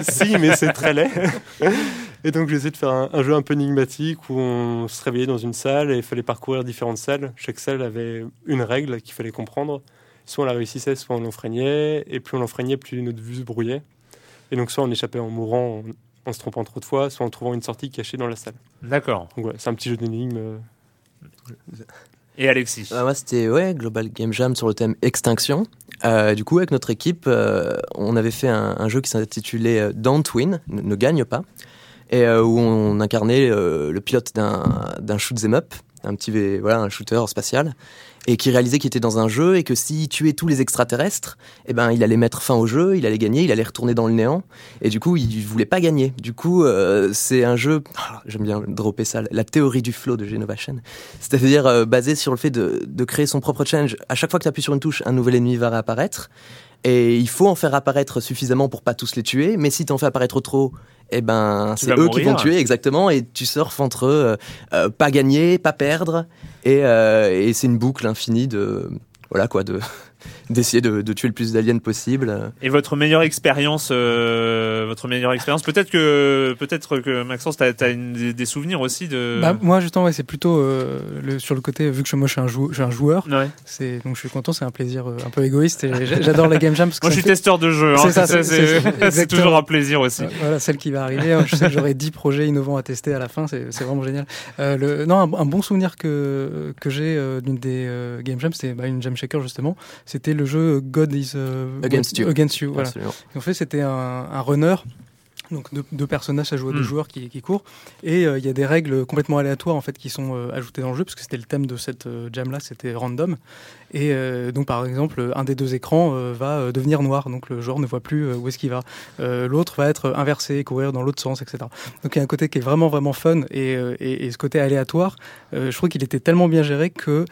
C: si, mais c'est très laid. et donc, j'ai essayé de faire un, jeu un peu énigmatique où on se réveillait dans une salle et il fallait parcourir différentes salles. Chaque salle avait une règle qu'il fallait comprendre. Soit on la réussissait, soit on l'enfreignait. Et plus on l'enfreignait, plus notre vue se brouillait. Et donc, soit on échappait en mourant en, se trompant trop de fois, soit en trouvant une sortie cachée dans la salle.
A: D'accord.
C: Donc, ouais, c'est un petit jeu d'énigmes. Euh,
A: et Alexis?
B: Bah, Moi, c'était ouais, Global Game Jam sur le thème extinction. Euh, du coup, avec notre équipe, euh, on avait fait un, jeu qui s'intitulait euh, Don't Win, ne, gagne pas, et où on incarnait le pilote d'un shoot 'em up, un petit voilà, un shooter spatial et qui réalisait qu'il était dans un jeu et que s'il tuait tous les extraterrestres, eh ben il allait mettre fin au jeu, il allait gagner, il allait retourner dans le néant. Et du coup, il voulait pas gagner. Du coup, euh, c'est un jeu, ah, j'aime bien dropper ça, la théorie du flow de Genova Chen. C'est-à-dire euh, basé sur le fait de, créer son propre challenge. À chaque fois que tu appuies sur une touche, un nouvel ennemi va réapparaître. Et il faut en faire apparaître suffisamment pour pas tous les tuer, mais si tu en fais apparaître trop, eh ben c'est eux qui vont tuer exactement, et tu surfes entre euh, euh, pas gagner, pas perdre, et, euh, et c'est une boucle infinie de voilà quoi de d'essayer de, de, tuer le plus d'aliens possible.
A: Et votre meilleure expérience, euh, votre meilleure expérience, peut-être que peut-être que Maxence, t'as as, des, souvenirs aussi de.
D: Bah, moi justement, ouais, c'est plutôt euh, le, sur le côté vu que moi je suis un, jou je suis un joueur.
A: Ouais.
D: C'est donc je suis content, c'est un plaisir euh, un peu égoïste. J'adore la game jam. Parce que
A: moi je suis testeur de jeu. Hein, c'est toujours un plaisir aussi.
D: Voilà, celle qui va arriver. Hein, je sais que j'aurai 10 projets innovants à tester à la fin. C'est vraiment génial. Euh, le, non, un, bon souvenir que que j'ai euh, d'une des game jams, c'était bah, une jam shaker justement. C'était le jeu God is
B: uh, Against You.
D: Against you voilà. en fait, c'était un, un, runner. Donc deux, personnages à jouer, deux hmm. joueurs qui, qui courent, et euh, il y a des règles complètement aléatoires en fait qui sont euh, ajoutées dans le jeu parce que c'était le thème de cette euh, jam là, c'était random. Et donc par exemple, un des deux écrans va devenir noir, donc le joueur ne voit plus où est-ce qu'il va. L'autre va être inversé, courir dans l'autre sens, etc. Donc il y a un côté qui est vraiment vraiment fun et, et, et ce côté aléatoire, je trouve qu'il était tellement bien géré que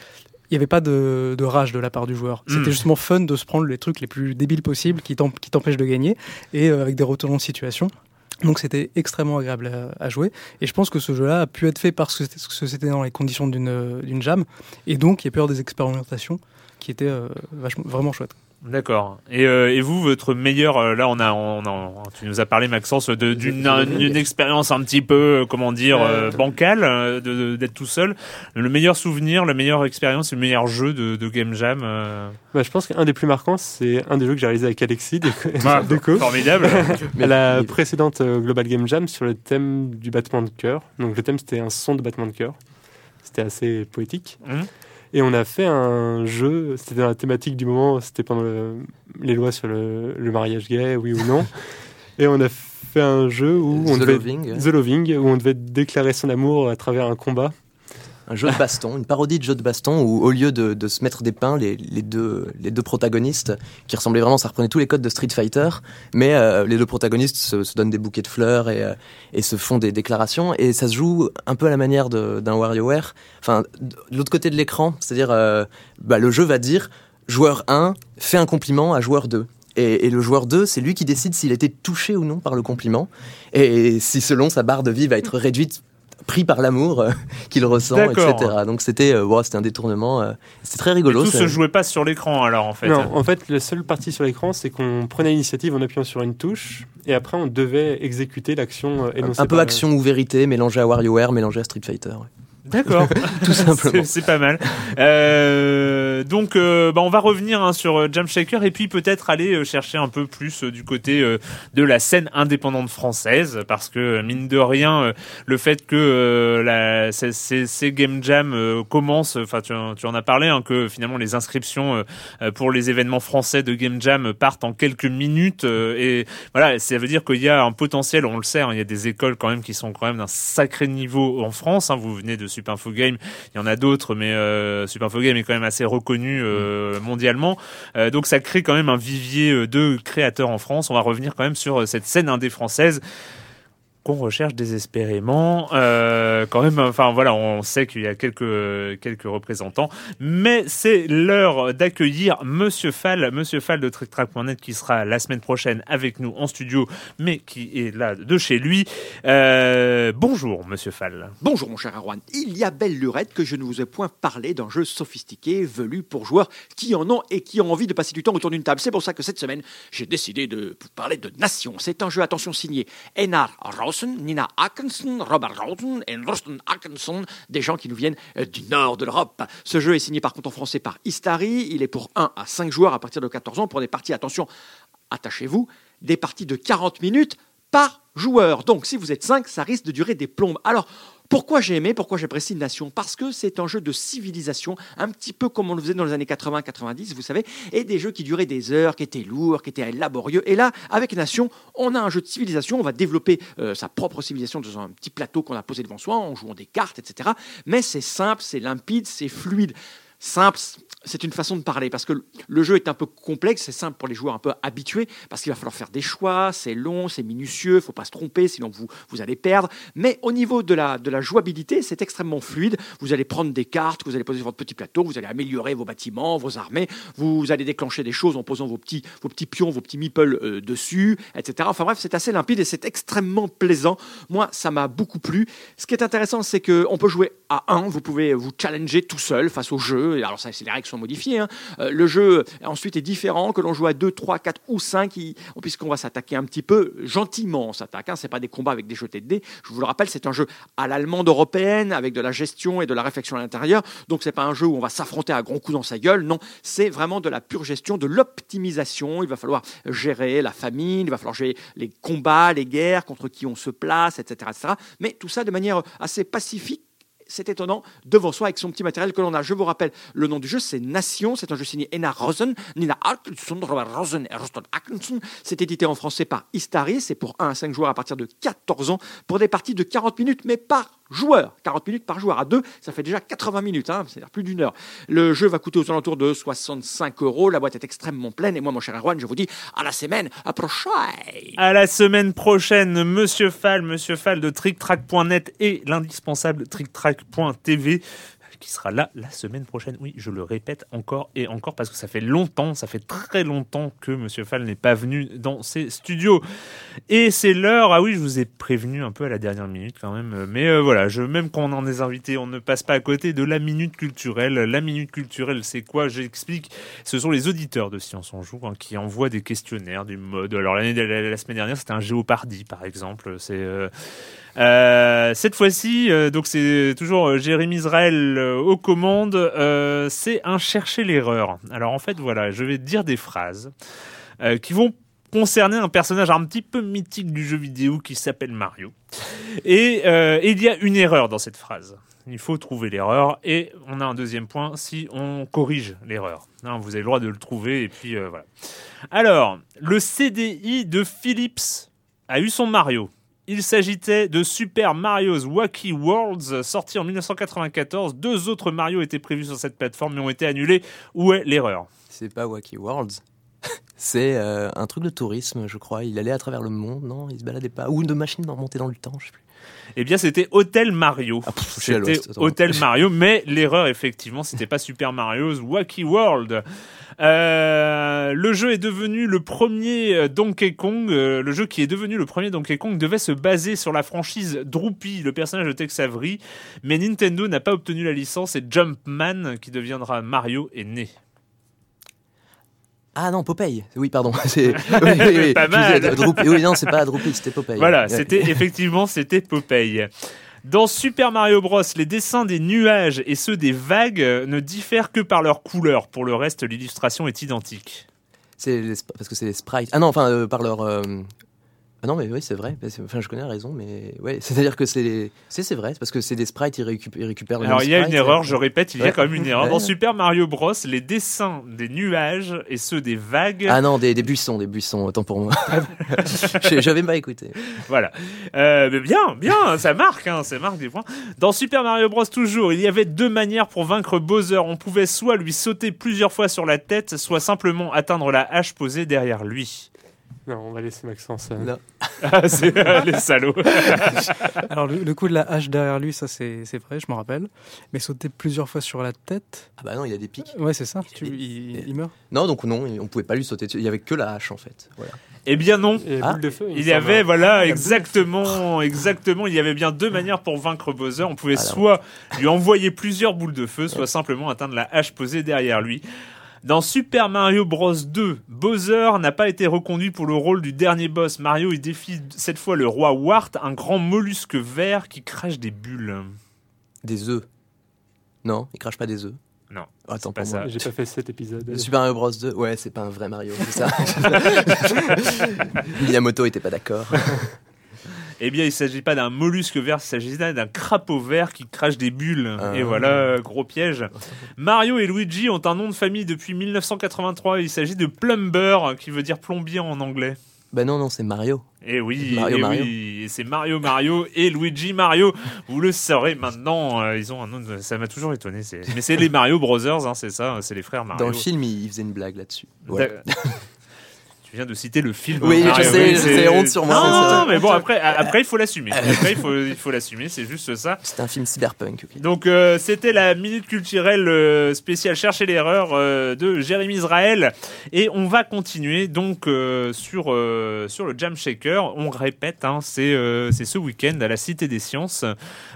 D: il n'y avait pas de, rage de la part du joueur. C'était hmm. justement fun de se prendre les trucs les plus débiles possibles qui t'empêchent de gagner et euh, avec des retournements de situation. Donc c'était extrêmement agréable à, jouer. Et je pense que ce jeu-là a pu être fait parce que c'était dans les conditions d'une jam. Et donc il y a pu avoir des expérimentations qui étaient euh, vachement, vraiment chouettes.
A: D'accord. Et, euh, et, vous, votre meilleur, euh, là, on a, on, tu nous as parlé, Maxence, d'une expérience un petit peu, euh, comment dire, bancale, d'être tout seul. Le meilleur souvenir, la meilleure expérience, le meilleur jeu de, de Game Jam.
C: Bah, je pense qu'un des plus marquants, c'est un des jeux que j'ai réalisé avec Alexis,
A: ah, Formidable.
C: la précédente Global Game Jam sur le thème du battement de cœur. Donc le thème, c'était un son de battement de cœur. C'était assez poétique. Hum. Et on a fait un jeu, c'était dans la thématique du moment, c'était pendant les lois sur le, mariage gay, oui ou non. et on a fait un jeu où
B: on
C: devait, The Loving, où on devait déclarer son amour à travers un combat.
B: Un jeu de baston, une parodie de jeu de baston où au lieu de, se mettre des pains, les, deux, protagonistes qui ressemblaient vraiment, ça reprenait tous les codes de Street Fighter, mais euh, les deux protagonistes se, donnent des bouquets de fleurs et, euh, et, se font des déclarations et ça se joue un peu à la manière d'un WarioWare. Enfin, de l'autre côté de l'écran, c'est-à-dire euh, bah, le jeu va dire joueur 1 fait un compliment à joueur 2. Et, et, le joueur 2, c'est lui qui décide s'il a été touché ou non par le compliment. Et si selon sa barre de vie va être réduite pris par l'amour euh, qu'il ressent, etc. Donc c'était euh, wow, c'était un détournement, euh, c'était très rigolo.
A: Mais tout se jouait pas sur l'écran alors en fait.
C: Non, en fait la seule partie sur l'écran c'est qu'on prenait l'initiative en appuyant sur une touche et après on devait exécuter l'action énoncée.
B: Un, peu action ou vérité mélangé à WarioWare, mélangé à Street Fighter. Ouais.
A: D'accord,
B: tout simplement.
A: C'est pas mal. Euh, donc, euh, bah, on va revenir hein, sur euh, Jam Shaker et puis peut-être aller euh, chercher un peu plus du côté de la scène indépendante française, parce que mine de rien, le fait que la, ces, ces, game jam commencent, enfin tu, tu, en as parlé, hein, que finalement les inscriptions pour les événements français de game jam partent en quelques minutes et voilà, ça veut dire qu'il y a un potentiel, on le sait, hein, il y a des écoles quand même qui sont quand même d'un sacré niveau en France. Hein, vous venez de Super Info Game. Il y en a d'autres, mais euh, Super Info Game est quand même assez reconnu euh, mondialement. Euh, donc ça crée quand même un vivier de créateurs en France. On va revenir quand même sur cette scène indé française qu'on recherche désespérément. Euh, quand même, enfin voilà, on sait qu'il y a quelques quelques représentants, mais c'est l'heure d'accueillir Monsieur Fall, Monsieur Fall de TrickTrack.net qui sera la semaine prochaine avec nous en studio, mais qui est là de chez lui. Euh, bonjour, Monsieur Fall.
E: Bonjour, mon cher Arwan. Il y a belle lurette que je ne vous ai point parlé d'un jeu sophistiqué, velu pour joueurs qui en ont et qui ont envie de passer du temps autour d'une table. C'est pour ça que cette semaine, j'ai décidé de vous parler de Nation. C'est un jeu, attention, signé Enar Ross Nina Atkinson, Robert Rosen et Rosten Atkinson, des gens qui nous viennent euh, du nord de l'Europe. Ce jeu est signé par contre français par Istari. Il est pour 1 à 5 joueurs à partir de 14 ans pour des parties, attention, attachez-vous, des parties de 40 minutes par joueur. Donc si vous êtes 5, ça risque de durer des plombes. Alors, pourquoi j'ai aimé, pourquoi j'apprécie Nation? Parce que c'est un jeu de civilisation, un petit peu comme on le faisait dans les années 80-90, vous savez, et des jeux qui duraient des heures, qui étaient lourds, qui étaient laborieux. Et là, avec Nation, on a un jeu de civilisation, on va développer euh, sa propre civilisation dans un petit plateau qu'on a posé devant soi, en jouant des cartes, etc. Mais c'est simple, c'est limpide, c'est fluide. Simple, c'est une façon de parler parce que le jeu est un peu complexe, c'est simple pour les joueurs un peu habitués parce qu'il va falloir faire des choix, c'est long, c'est minutieux, faut pas se tromper sinon vous, vous allez perdre. Mais au niveau de la, de la jouabilité, c'est extrêmement fluide. Vous allez prendre des cartes, vous allez poser sur votre petit plateau, vous allez améliorer vos bâtiments, vos armées, vous allez déclencher des choses en posant vos petits, vos petits pions, vos petits meeples euh, dessus, etc. Enfin bref, c'est assez limpide et c'est extrêmement plaisant. Moi, ça m'a beaucoup plu. Ce qui est intéressant, c'est qu'on peut jouer à 1, vous pouvez vous challenger tout seul face au jeu. Alors ça, c'est les règles sont modifiées. Hein. Euh, le jeu ensuite est différent, que l'on joue à 2, 3, 4 ou 5, puisqu'on va s'attaquer un petit peu gentiment. On s'attaque, hein. c'est pas des combats avec des jetés de dés. Je vous le rappelle, c'est un jeu à l'allemande européenne, avec de la gestion et de la réflexion à l'intérieur. Donc c'est pas un jeu où on va s'affronter à grands coups dans sa gueule. Non, c'est vraiment de la pure gestion, de l'optimisation. Il va falloir gérer la famine, il va falloir gérer les combats, les guerres, contre qui on se place, etc. mais tout ça de manière assez pacifique c'est étonnant, devant soi avec son petit matériel que l'on a. Je vous rappelle, le nom du jeu, c'est Nation. C'est un jeu signé Ena Rosen, Nina Robert Rosen et Roston Atkinson. C'est édité en français par Istari. C'est pour 1 à 5 joueurs à partir de 14 ans pour des parties de 40 minutes, mais par joueur. 40 minutes par joueur. À deux, ça fait déjà 80 minutes, hein, c'est-à-dire plus d'une heure. Le jeu va coûter aux alentours de 65 euros. La boîte est extrêmement pleine. Et moi, mon cher Erwan, je vous dis à la semaine prochaine.
A: À la semaine prochaine, Monsieur Fall, Monsieur Fall de TrickTrack.net et l'indispensable TrickTrack.tv qui sera là la semaine prochaine. Oui, je le répète encore et encore parce que ça fait longtemps, ça fait très longtemps que Monsieur Fall n'est pas venu dans ses studios. Et c'est l'heure, ah oui, je vous ai prévenu un peu à la dernière minute quand même, mais euh, voilà, je, même quand on en est invité, on ne passe pas à côté de la minute culturelle. La minute culturelle, c'est quoi? J'explique. Ce sont les auditeurs de Science en Jour hein, qui envoient des questionnaires du mode. Alors la, semaine dernière, c'était un géopardy par exemple. C'est euh, euh, cette fois-ci, euh, donc c'est toujours euh, Jérémy Israël aux commandes. C'est un chercher l'erreur. Alors en fait, voilà, je vais dire des phrases qui vont concerner un personnage un petit peu mythique du jeu vidéo qui s'appelle Mario. Et, et il y a une erreur dans cette phrase. Il faut trouver l'erreur et on a un deuxième point si on corrige l'erreur. Hein, vous avez le droit de le trouver et puis voilà. Alors, le CDI de Philips a eu son Mario. Il s'agitait de Super Mario's Wacky Worlds, sorti en 1994. Deux autres Mario étaient prévus sur cette plateforme mais ont été annulés. Où est l'erreur?
B: C'est pas Wacky Worlds. C'est euh, un truc de tourisme, je crois. Il allait à travers le monde, non? Il se baladait pas. Ou de machine de remonter dans le temps, je sais plus.
A: Eh bien, c'était Hotel Mario.
B: Ah,
A: C'était. Hotel Mario, mais l'erreur, effectivement, c'était pas Super Mario's Wacky World. Euh, le jeu est devenu le premier euh, Donkey Kong. euh, le jeu qui est devenu le premier Donkey Kong devait se baser sur la franchise Droopy, le personnage de Tex Avery, mais Nintendo n'a pas obtenu la licence et Jumpman, qui deviendra Mario, est né.
B: Ah non, Popeye. Oui, pardon. C'est oui, oui, oui.
A: Pas mal.
B: Oui, non, c'est pas Droopy, c'était Popeye.
A: Voilà,
B: Ouais.
A: c'était effectivement c'était Popeye. Dans Super Mario Bros, les dessins des nuages et ceux des vagues ne diffèrent que par leur couleur. Pour le reste, l'illustration est identique.
B: C'est les parce que c'est les sprites. Ah non, enfin euh, par leur. euh, Ah non, mais oui, c'est vrai. Enfin, je connais la raison, mais ouais, c'est-à-dire que c'est c'est vrai, parce que c'est des sprites, ils, récup- ils récupèrent.
A: Alors il y a une erreur, je répète, il y a quand même une erreur.
B: Ouais.
A: Dans Super Mario Bros, les dessins des nuages et ceux des vagues,
B: Ah non, des, des buissons, des buissons. Autant pour moi. J'ai- J'avais pas écouté.
A: voilà. Euh, mais bien, bien, ça marque, hein, ça marque des points. Dans Super Mario Bros toujours, il y avait deux manières pour vaincre Bowser. On pouvait soit lui sauter plusieurs fois sur la tête, soit simplement atteindre la hache posée derrière lui.
C: Non, on va laisser Maxence. euh,
B: Non.
A: Ah, c'est euh, les salauds.
D: Alors le, le coup de la hache derrière lui, ça c'est c'est vrai, je me rappelle. Mais sauter plusieurs fois sur la tête,
B: Ah bah non, il y a des pics.
D: ouais c'est ça,
B: Il
D: tu-
B: y des-
D: il, il meurt?
B: Non, donc non, on pouvait pas lui sauter dessus. Il y avait que la hache en fait. Voilà.
A: Eh bien non.
B: Ah.
C: boule de feu.
A: Il y avait, voilà, exactement, exactement, il y avait bien deux manières pour vaincre Bowser. On pouvait
B: Alors.
A: soit lui envoyer plusieurs boules de feu, soit simplement atteindre la hache posée derrière lui. Dans Super Mario Bros 2, Bowser n'a pas été reconduit pour le rôle du dernier boss. Mario il défie cette fois le roi Wart, un grand mollusque vert qui crache des bulles.
B: Des œufs. Non, il crache pas des œufs.
A: Non,
B: Oh, attends,
A: pas
B: pour
A: ça.
B: moi.
C: J'ai pas fait cet épisode.
B: Super Mario Bros 2, ouais, c'est pas un vrai Mario, c'est ça. Miyamoto était pas d'accord.
A: Eh bien, il s'agit pas d'un mollusque vert, il s'agit d'un crapaud vert qui crache des bulles.
B: Ah.
A: Et voilà, gros piège. Mario et Luigi ont un nom de famille depuis 1983. Il s'agit de Plumber, qui veut dire plombier en anglais.
B: Bah non, non, c'est Mario.
A: Et oui,
B: Mario
A: eh
B: Mario.
A: oui, c'est Mario Mario et Luigi Mario. Vous le saurez maintenant. euh, ils ont un nom. de- Ça m'a toujours étonné. Mais c'est les Mario Brothers, hein, c'est ça. C'est les frères Mario.
B: Dans le film, il il faisait une blague là-dessus. Voilà.
A: Tu viens de citer le film.
B: Oui,
A: Mario,
B: je sais,
A: c'est-
B: honte sur moi,
A: Non,
B: c'est
A: non, mais bon, après, après il faut l'assumer. Après, il faut, il faut l'assumer, c'est juste ça.
B: C'était un film cyberpunk. ok.
A: Donc, euh, c'était la minute culturelle euh, spéciale Chercher l'erreur euh, de Jérémy Israël. Et on va continuer donc sur, sur le Jam Shaker. On répète, hein, c'est c'est ce week-end à la Cité des Sciences.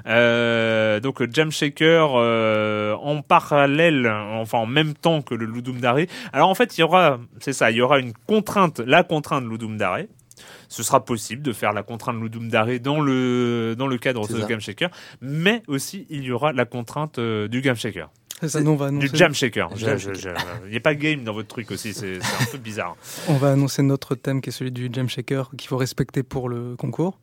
A: Donc, Jam Shaker en parallèle, enfin en même temps que le Ludum Dare. Alors, en fait, il y aura, c'est ça, il y aura une contrainte, la contrainte Ludum Dare. Ce sera possible de faire la contrainte Ludum Dare dans le, dans le cadre de
B: ça.
A: Game Shaker, mais aussi il y aura la contrainte euh, du Game Shaker,
D: ça, on va
A: du
D: annoncer,
A: Jam Shaker. Je- Il n'y a pas game dans votre truc aussi, c'est c'est un peu bizarre.
D: on va annoncer notre thème qui est celui du Jam Shaker qu'il faut respecter pour le concours.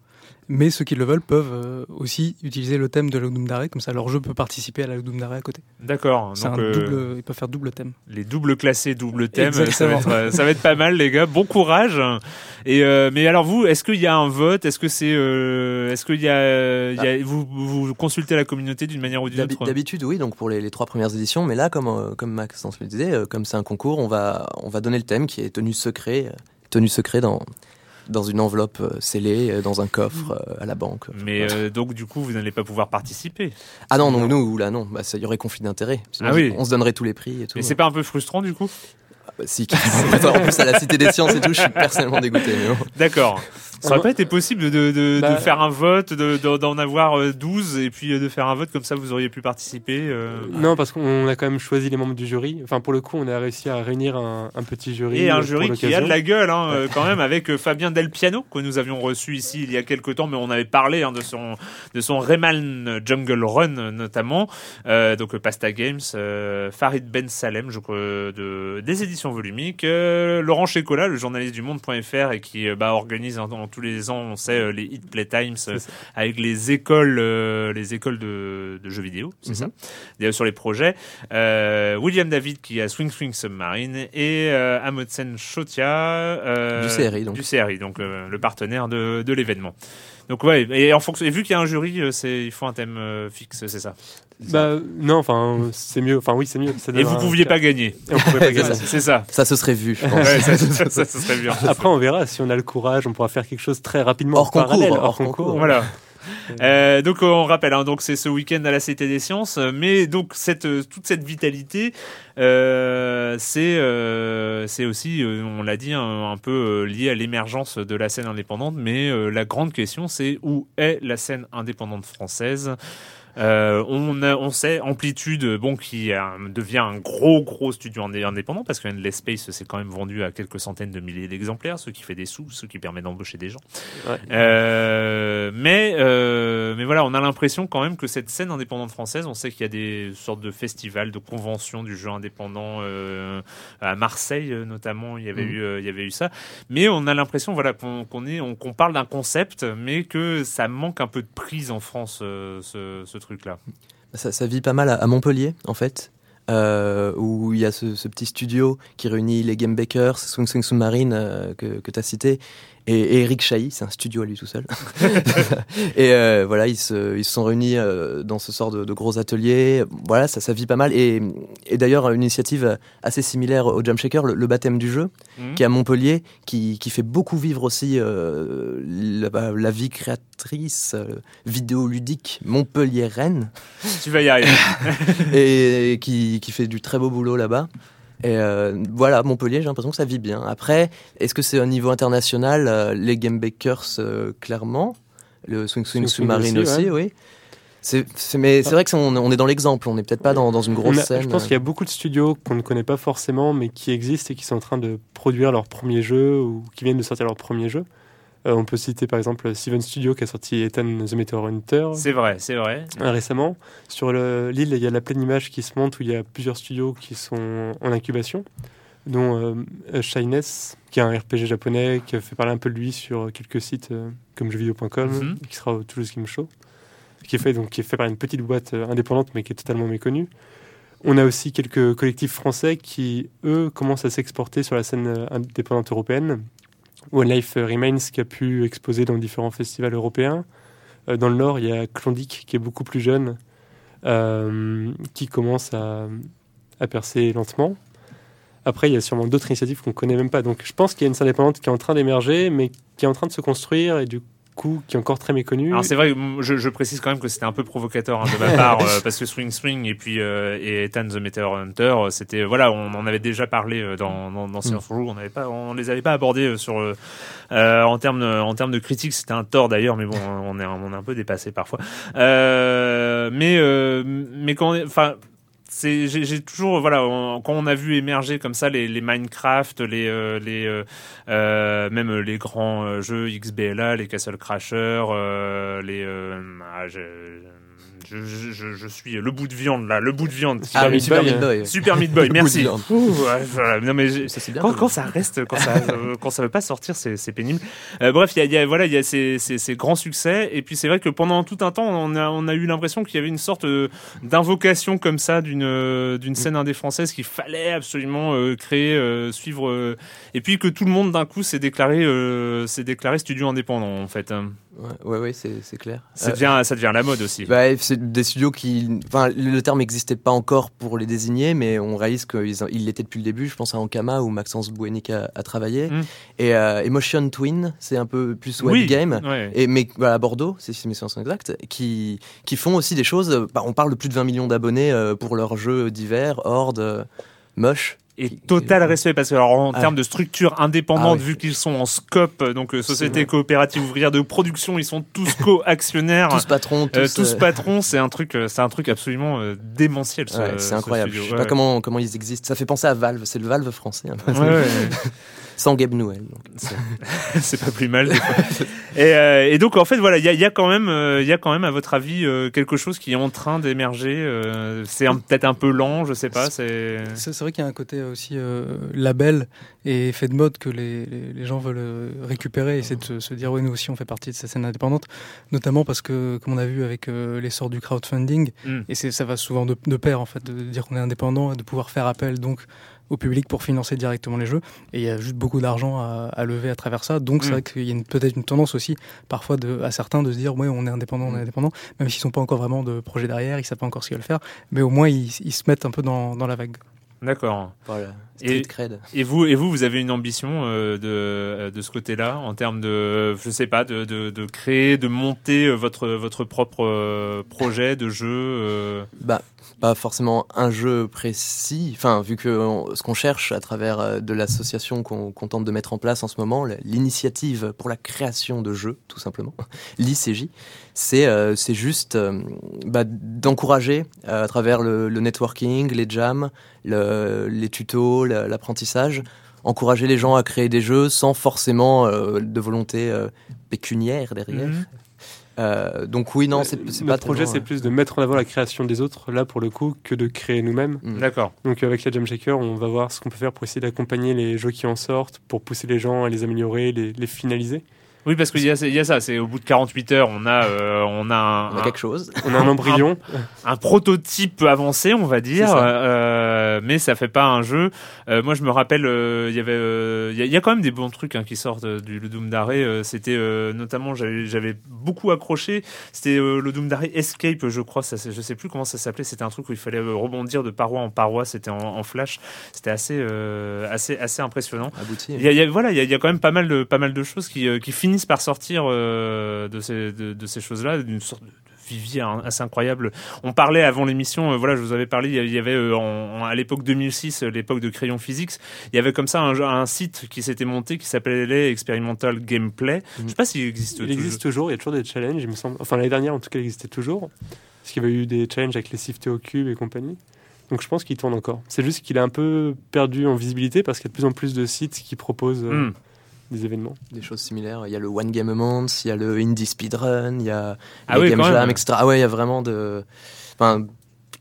D: Mais ceux qui le veulent peuvent euh, aussi utiliser le thème de la Ludum Dare, comme ça leur jeu peut participer à la Ludum Dare à côté.
A: D'accord.
D: C'est
A: Donc
D: un
A: euh,
D: double, ils peuvent faire double thème.
A: les doubles classés, double thème, ça va, être, euh, ça va être pas mal les gars. Bon courage. Et euh, mais alors vous, est-ce qu'il y a un vote? Est-ce que c'est, euh, est-ce qu'il y a, il y a- vous, vous consultez la communauté d'une manière ou d'une autre?
B: D'habitude, oui, donc pour les, les trois premières éditions, mais là, comme, euh, comme Maxence le disait, euh, comme c'est un concours, on va, on va donner le thème qui est tenu secret, euh, tenu secret dans, dans une enveloppe euh, scellée, euh, dans un coffre euh, à la banque.
A: Mais euh, donc du coup, vous n'allez pas pouvoir participer.
B: ah non, non, nous, là, non, bah, ça y aurait conflit d'intérêt.
A: Ah oui.
B: On se donnerait tous les prix et tout.
A: Mais c'est pas un peu frustrant du coup?
B: Ah bah, si, en plus, à la Cité des Sciences et tout, je suis personnellement dégoûté. Bon.
A: D'accord. Ça aurait pas été possible de, de, de
C: Bah-
A: faire un vote, de- de- d'en avoir euh, 12 et puis euh, de faire un vote comme ça vous auriez pu participer. euh.
C: Non, parce qu'on a quand même choisi les membres du jury. Enfin, pour le coup, on a réussi à réunir un, un petit jury.
A: Et
C: euh,
A: un
C: pour
A: jury qui a de la gueule hein, euh, quand même avec euh, Fabien Del Piano que nous avions reçu ici il y a quelques temps mais on avait parlé hein, de son de son Rayman Jungle Run euh, notamment euh, donc euh, Pasta Games euh, Farid Ben Salem je crois de des éditions volumiques euh, Laurent Checola le journaliste du monde.fr et qui euh, bah, organise en- en- tous les ans, on sait les hit playtimes avec les écoles, les écoles de, jeux vidéo, c'est ça, mhm. sur les projets. William David qui a Swing Swing Submarine et Amundsen Chotia
B: du CRI donc
A: du CRI donc le partenaire de, de l'événement. Donc ouais, et en fonction, et vu qu'il y a un jury, euh, c'est il faut un thème euh, fixe, c'est ça.
C: Bah non, enfin c'est mieux. Enfin oui, c'est mieux.
A: et vous pouviez pas gagner. c'est ça.
B: Ça se serait vu. Je pense.
A: Ouais, ça, ça, se serait vu.
C: Après, on verra si on a le courage, on pourra faire quelque chose très rapidement.
B: Hors concours.
C: Hors, concours.
A: Voilà. Euh, donc on rappelle, hein, donc c'est ce week-end à la Cité des Sciences, mais donc cette toute cette vitalité, euh, c'est euh, aussi, euh, on l'a dit, un, peu lié à l'émergence de la scène indépendante. Mais la grande question, c'est où est la scène indépendante française? Euh, on, on sait Amplitude, bon, qui devient un gros gros studio indépendant parce que Endless Space s'est quand même vendu à quelques centaines de milliers d'exemplaires, ce qui fait des sous, ce qui permet d'embaucher des gens. Euh, mais euh, mais voilà, on a l'impression quand même que cette scène indépendante française, on sait qu'il y a des sortes de festivals, de conventions du jeu indépendant à Marseille notamment, il y avait mmh. eu il y avait eu ça. Mais on a l'impression voilà qu'on est qu'on parle d'un concept, mais que ça manque un peu de prise en France ce, ce truc-là
B: ça, vit pas mal à, Montpellier, en fait. Euh, où il y a ce, petit studio qui réunit les Game Bakers, Swing Swing Submarine euh, que tu as cité, et, Eric Chahi, c'est un studio à lui tout seul. et euh, voilà, ils se, ils se sont réunis euh, dans ce sort de, de, gros ateliers. Voilà, ça, ça vit pas mal. Et, et d'ailleurs, une initiative assez similaire au Jump Shaker, le, baptême du jeu, mhm. qui est à Montpellier, qui, qui fait beaucoup vivre aussi euh, la, bah, la, vie créatrice vidéoludique Montpellier-Rennes.
A: Tu vas y arriver.
B: et qui, qui fait du très beau boulot là-bas. Et euh, voilà, Montpellier, j'ai l'impression que ça vit bien. Après, est-ce que c'est au niveau international euh, Les Game Bakers, euh, clairement? Le Swing Swing, Submarine aussi, oui. C'est, mais c'est vrai que on, est dans l'exemple, on n'est peut-être pas dans, dans une grosse scène.
C: Je pense qu'il y a beaucoup de studios qu'on ne connaît pas forcément, mais qui existent et qui sont en train de produire leur premier jeu ou qui viennent de sortir leur premier jeu. Euh, on peut citer par exemple Steven Studio qui a sorti Ethan the Meteor Hunter.
A: C'est vrai, c'est vrai.
C: Euh, récemment. Sur l'île, il y a la pleine image qui se monte où il y a plusieurs studios qui sont en incubation, dont euh, Shyness, qui est un RPG japonais, qui a fait parler un peu de lui sur quelques sites comme jeuxvideo.com, mhm. qui sera au Toulouse Game Show, qui est fait, donc, qui est fait par une petite boîte indépendante mais qui est totalement méconnue. On a aussi quelques collectifs français qui, eux, commencent à s'exporter sur la scène indépendante européenne, One Life Remains qui a pu exposer dans différents festivals européens. Euh, dans le Nord, il y a Klondike qui est beaucoup plus jeune, euh, qui commence à, à, percer lentement. Après, il y a sûrement d'autres initiatives qu'on ne connaît même pas. Donc je pense qu'il y a une scène indépendante qui est en train d'émerger, mais qui est en train de se construire. Et du qui est encore très méconnu.
A: Alors c'est vrai, je, je, précise quand même que c'était un peu provocateur hein, de ma part euh, parce que Swing Swing et puis euh, et Ethan the Meteor Hunter, c'était voilà, on en avait déjà parlé euh, dans dans, dans Science mm. on n'avait pas, on les avait pas abordés sur en termes en termes de critique, c'était un tort d'ailleurs, mais bon, on est on est un peu dépassé parfois. mais mais quand, enfin j'ai toujours voilà quand on a vu émerger comme ça les, les Minecraft les euh, les euh, euh, même les grands jeux XBLA les Castle Crasher les ah, je, je, suis le bout de viande là, le bout de viande.
B: Ah, Super Meat Boy.
A: Super Meat Boy, merci. Non mais ça, bien, quand, quand, ça reste, quand ça, euh, quand ça veut pas sortir, c'est pénible. Euh, bref, il y a, voilà, il y a ces, ces, ces, grands succès et puis c'est vrai que pendant tout un temps, on a, on a eu l'impression qu'il y avait une sorte euh, d'invocation comme ça d'une d'une scène indé française qu'il fallait absolument créer, suivre, et puis que tout le monde d'un coup s'est déclaré, s'est déclaré studio indépendant en fait.
B: Ouais, ouais, c'est clair.
A: Ça devient, ça devient la mode aussi.
B: Bah, c'est des studios qui. Enfin, le terme n'existait pas encore pour les désigner, mais on réalise qu'ils l'étaient depuis le début. Je pense à Ankama où Maxence Bouenik a, travaillé. Mm. Et euh, Emotion Twin, c'est un peu plus web game. Et, mais voilà, à Bordeaux, si mes souvenirs sont exacts, qui, qui font aussi des choses. Bah, on parle de plus de 20 millions d'abonnés euh, pour leurs jeux divers, Horde, euh, Moche
A: et total respect parce que alors, en termes de structure indépendante, ah vu qu'ils sont en scope, donc euh, société coopérative ouvrière de production, ils sont tous co-actionnaires,
B: tous patrons,
A: euh, tous, patrons. C'est un truc, euh, c'est un truc absolument démentiel.
B: c'est incroyable. Je sais pas comment comment ils existent. Ça fait penser à Valve. C'est le Valve français. Un peu. Sans Gabe Newell.
A: C'est pas plus mal. et, euh, et, donc en fait voilà, il y a, y a, quand même, il y a quand même à votre avis quelque chose qui est en train d'émerger. c'est peut-être un peu lent, je sais pas. C'est
D: c'est vrai qu'il y a un côté aussi label et effet de mode que les, les, les, gens veulent récupérer et essayer de se, dire oui nous aussi on fait partie de cette scène indépendante, notamment parce que comme on a vu avec l'essor du crowdfunding mm. et ça va souvent de, de pair en fait de dire qu'on est indépendant et de pouvoir faire appel donc au public pour financer directement les jeux. Et il y a juste beaucoup d'argent à, lever à travers ça. Donc c'est mm. vrai qu'il y a peut-être une tendance aussi parfois de, à certains de se dire ouais on est indépendant, on est mm. indépendant, même s'ils sont pas encore vraiment de projet derrière, ils savent pas encore ce qu'ils veulent faire, mais au moins ils, se mettent un peu dans, dans la vague.
A: D'accord.
B: Voilà.
A: Et, et, vous, et vous, vous avez une ambition euh, de, euh, de ce côté-là, en termes de, je sais pas, de, de, de créer, de monter euh, votre, votre propre projet de jeu
B: Bah, pas forcément un jeu précis. Enfin, vu que ce qu'on cherche à travers de l'association qu'on tente de mettre en place en ce moment, l'initiative pour la création de jeux, tout simplement, l'ICJ, c'est c'est juste bah, d'encourager à travers le, networking, les jams, le, les tutos, l'apprentissage, encourager les gens à créer des jeux sans forcément euh, de volonté euh, pécuniaire derrière. Mhm. Euh, donc oui, non, c'est pas
C: Notre projet, c'est plus de mettre en avant la création des autres, là pour le coup, que de créer nous-mêmes.
A: Mm. D'accord.
C: Donc avec la Jam Shaker, on va voir ce qu'on peut faire pour essayer d'accompagner les jeux qui en sortent, pour pousser les gens à les améliorer, les, les finaliser.
A: Oui, parce qu'il y, y, a ça. C'est au bout de 48 heures, on a, euh, on a, un,
B: on a quelque chose.
C: On a un embryon,
A: un, prototype avancé, on va dire. Euh, mais ça fait pas un jeu. Euh, moi, je me rappelle, euh, il y avait, euh, il y, a quand même des bons trucs hein, qui sortent du le Doom d'arrêt. C'était notamment, j'avais beaucoup accroché. C'était le Doom d'arrêt Escape, je crois. Ça, je sais plus comment ça s'appelait. C'était un truc où il fallait rebondir de paroi en paroi. C'était en, en, flash. C'était assez, assez, assez impressionnant.
B: Abouti.
A: Il y, y, a, voilà, il y, y, a quand même pas mal de, pas mal de choses qui, qui finissent par sortir euh, de ces, de, ces choses-là, d'une sorte de vivier assez incroyable. On parlait avant l'émission, euh, voilà, je vous avais parlé, il y avait euh, à l'époque 2006, l'époque de Crayon Physics, il y avait comme ça un, un site qui s'était monté qui s'appelait Experimental Gameplay. Je sais pas s'il existe
C: il toujours. Il existe toujours, il y a toujours des challenges, il me semble. Enfin, l'année dernière, en tout cas, il existait toujours. Parce qu'il y avait eu des challenges avec les Sifté au cube et compagnie. Donc je pense qu'il tourne encore. C'est juste qu'il a un peu perdu en visibilité parce qu'il y a de plus en plus de sites qui proposent. Hmm des événements.
B: Des choses similaires. Il y a le One Game a Month, il y a le Indie Speedrun, il y a ah Game Jam, etc. Ah ouais, il y a vraiment de. Enfin,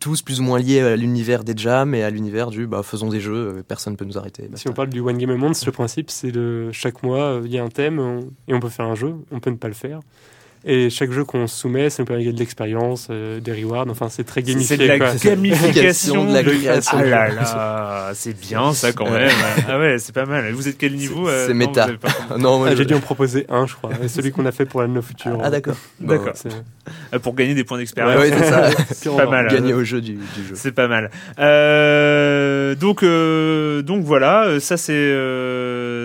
B: tous plus ou moins liés à l'univers des jams et à l'univers du bah, faisons des jeux, euh, personne ne peut nous arrêter.
C: Si on parle du One Game a Month, le principe c'est de chaque mois, il y a un thème et on peut faire un jeu, on peut ne pas le faire. Et chaque jeu qu'on soumet, ça nous permet de de l'expérience, euh, des rewards. Enfin, c'est très gamifié.
A: C'est la gamification de la création. Ah là là, c'est bien ça quand même. ah ouais, c'est pas mal. Vous êtes quel niveau
B: C'est euh, méta.
C: non, ah, j'ai dû en proposer un, je crois. Et celui qu'on a fait pour la No Future.
B: Ah d'accord.
A: D'accord. Euh, pour gagner des points d'expérience.
B: c'est
A: pas mal.
B: Gagner au jeu du, du jeu.
A: C'est pas mal. donc, donc voilà, ça c'est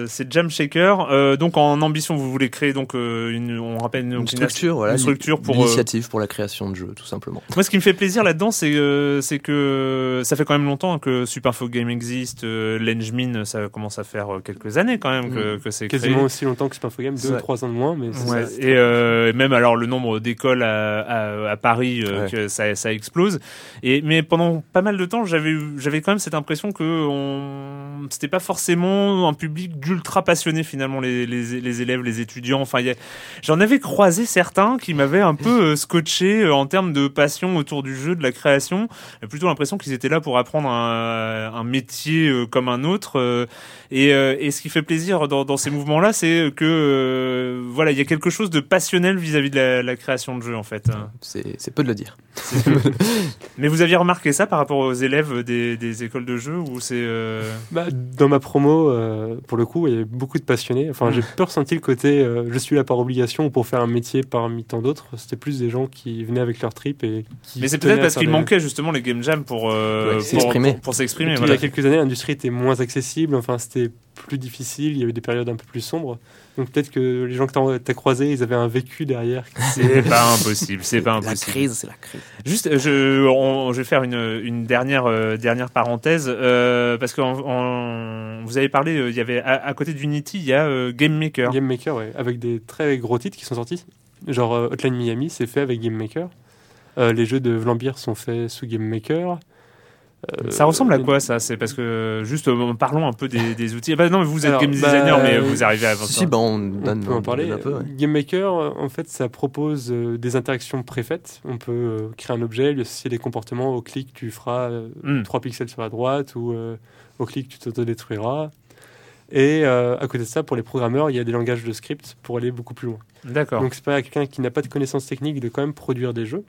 A: c'est Jam Shaker. donc en ambition, vous voulez créer donc une, on rappelle une,
B: une structure, voilà,
A: une structure pour
B: euh, initiative pour la création de jeux, tout simplement.
A: Moi, ce qui me fait plaisir là-dedans, c'est euh, c'est que ça fait quand même longtemps que Superfo Game existe, euh, Lengemin, ça commence à faire quelques années quand même que, mm. que c'est
C: quasiment aussi longtemps que Superfo Game, deux, trois ans de moins, mais
A: ouais. et même alors le nombre d'écoles à, à, à, Paris, que ça, ça explose. Et mais pendant pas mal de temps, j'avais j'avais quand même cette impression que on c'était pas forcément un public d'ultra passionné finalement les, les, les élèves, les étudiants. Enfin, j'en avais croisé certains qui m'avaient un peu euh, scotché euh, en termes de passion autour du jeu, de la création. J'ai plutôt l'impression qu'ils étaient là pour apprendre un, un métier euh, comme un autre. Et, et, ce qui fait plaisir dans, dans ces mouvements-là, c'est que voilà, il y a quelque chose de passionnel vis-à-vis de la, la, création de jeu en fait.
B: C'est peu de le dire.
A: Mais vous aviez remarqué ça par rapport aux élèves des, des écoles de jeu ou c'est
C: bah, Dans ma promo, pour le coup, il y avait beaucoup de passionnés. Enfin, j'ai peu ressenti le côté je suis là par obligation ou pour faire un métier parmi tant d'autres. C'était plus des gens qui venaient avec leur trip et qui
A: Mais c'est peut-être parce qu'il manquait justement les game jams pour euh, s'exprimer. Pour, s'exprimer.
C: Il y a quelques années, l'industrie était moins accessible. Enfin, c'était plus difficile. Il y avait des périodes un peu plus sombres. Donc peut-être que les gens que tu as croisés, ils avaient un vécu derrière.
A: C'est pas impossible, c'est pas impossible.
B: La crise, c'est la crise.
A: Juste, je, je vais faire une, une dernière, euh, dernière parenthèse, euh, parce que vous avez parlé, euh, il y avait à, côté d'Unity, il y a Game Maker.
C: Game Maker, ouais, avec des très gros titres qui sont sortis. Genre Hotline Miami, c'est fait avec Game Maker. les jeux de Vlambeer sont faits sous Game Maker.
A: Euh, ça ressemble à quoi ça? C'est parce que juste parlons un peu des, outils. Bah, non, vous êtes game designer, bah, mais vous arrivez à.
B: Si, bah, on,
C: peut en parler. Un peu, Game Maker, en fait, ça propose des interactions préfaites. On peut créer un objet, lui associer des comportements. Au clic, tu feras 3 hmm. pixels sur la droite ou au clic, tu t'autodétruiras. Et à côté de ça, pour les programmeurs, il y a des langages de script pour aller beaucoup plus loin.
A: D'accord.
C: Donc c'est pas à quelqu'un qui n'a pas de connaissances techniques de quand même produire des jeux,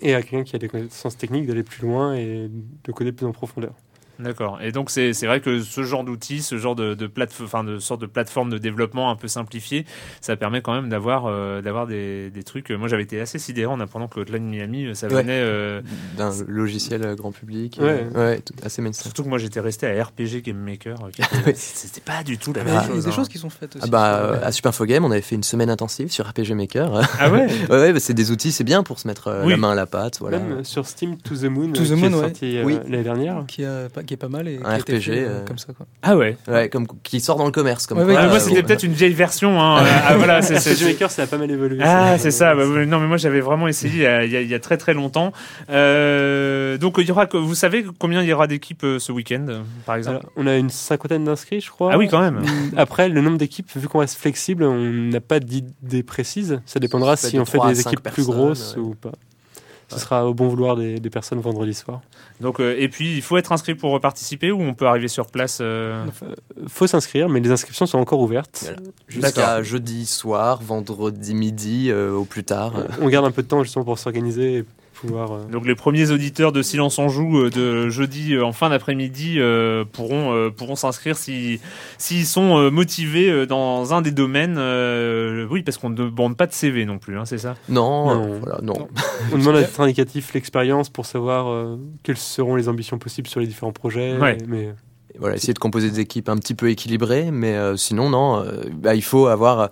C: et à quelqu'un qui a des connaissances techniques d'aller plus loin et de coder plus en profondeur.
A: D'accord. Et donc c'est vrai que ce genre d'outils, ce genre de, de, enfin, de sorte de plateforme de développement un peu simplifiée, ça permet quand même d'avoir euh, d'avoir des, des, trucs. Moi j'avais été assez sidéré en apprenant que Hotline Miami, ça venait euh,
B: d'un logiciel euh, grand public.
A: Ouais,
B: ouais assez mainstream.
A: Surtout que moi j'étais resté à RPG Game Maker. C'était pas du tout la même
D: chose.
A: Il y a
D: des hein. choses qui sont faites aussi.
B: Ah bah, à Super Game, on avait fait une semaine intensive sur RPG Maker.
A: Ah ouais.
B: ouais, bah, c'est des outils, c'est bien pour se mettre la main à la pâte. Voilà.
C: Même sur Steam To the Moon,
D: to the
C: Moon,
D: qui est
C: sorti l'année dernière,
D: qui, a, qui est pas mal et
B: RPG euh,
D: comme ça quoi.
A: Ah ouais.
B: Ouais, comme qui sort dans le commerce comme
A: ah, moi c'était peut-être une vieille version hein. ah, voilà,
C: c'est c'est Maker ça a pas mal évolué.
A: Ah, c'est ça. Bah, non mais moi j'avais vraiment essayé il y, a, très très longtemps. Euh, donc il y aura vous savez combien il y aura d'équipes euh, ce week-end par exemple?
C: On a une cinquantaine d'inscrits, je crois.
A: Ah oui, quand même.
C: Après le nombre d'équipes vu qu'on reste flexible, on n'a pas d'idée précise, ça dépendra si on fait des équipes plus grosses ou pas. Ce sera au bon vouloir des, personnes vendredi soir.
A: Donc, euh, et puis, il faut être inscrit pour participer ou on peut arriver sur place euh...
C: faut s'inscrire, mais les inscriptions sont encore ouvertes.
B: Jusqu'à jeudi soir, vendredi midi euh, au plus tard.
C: On garde un peu de temps justement pour s'organiser
A: euh, Donc les premiers auditeurs de Silence en Joue euh, de jeudi euh, en fin d'après-midi pourront pourront s'inscrire si s'ils sont motivés dans un des domaines. oui, parce qu'on ne demande pas de CV non plus, hein, c'est ça?
B: Non, non. Voilà, non.
C: On demande à être indicatif l'expérience pour savoir quelles seront les ambitions possibles sur les différents projets. Mais
B: voilà, essayer de composer des équipes un petit peu équilibrées, mais euh, sinon, non, euh, bah, il faut avoir,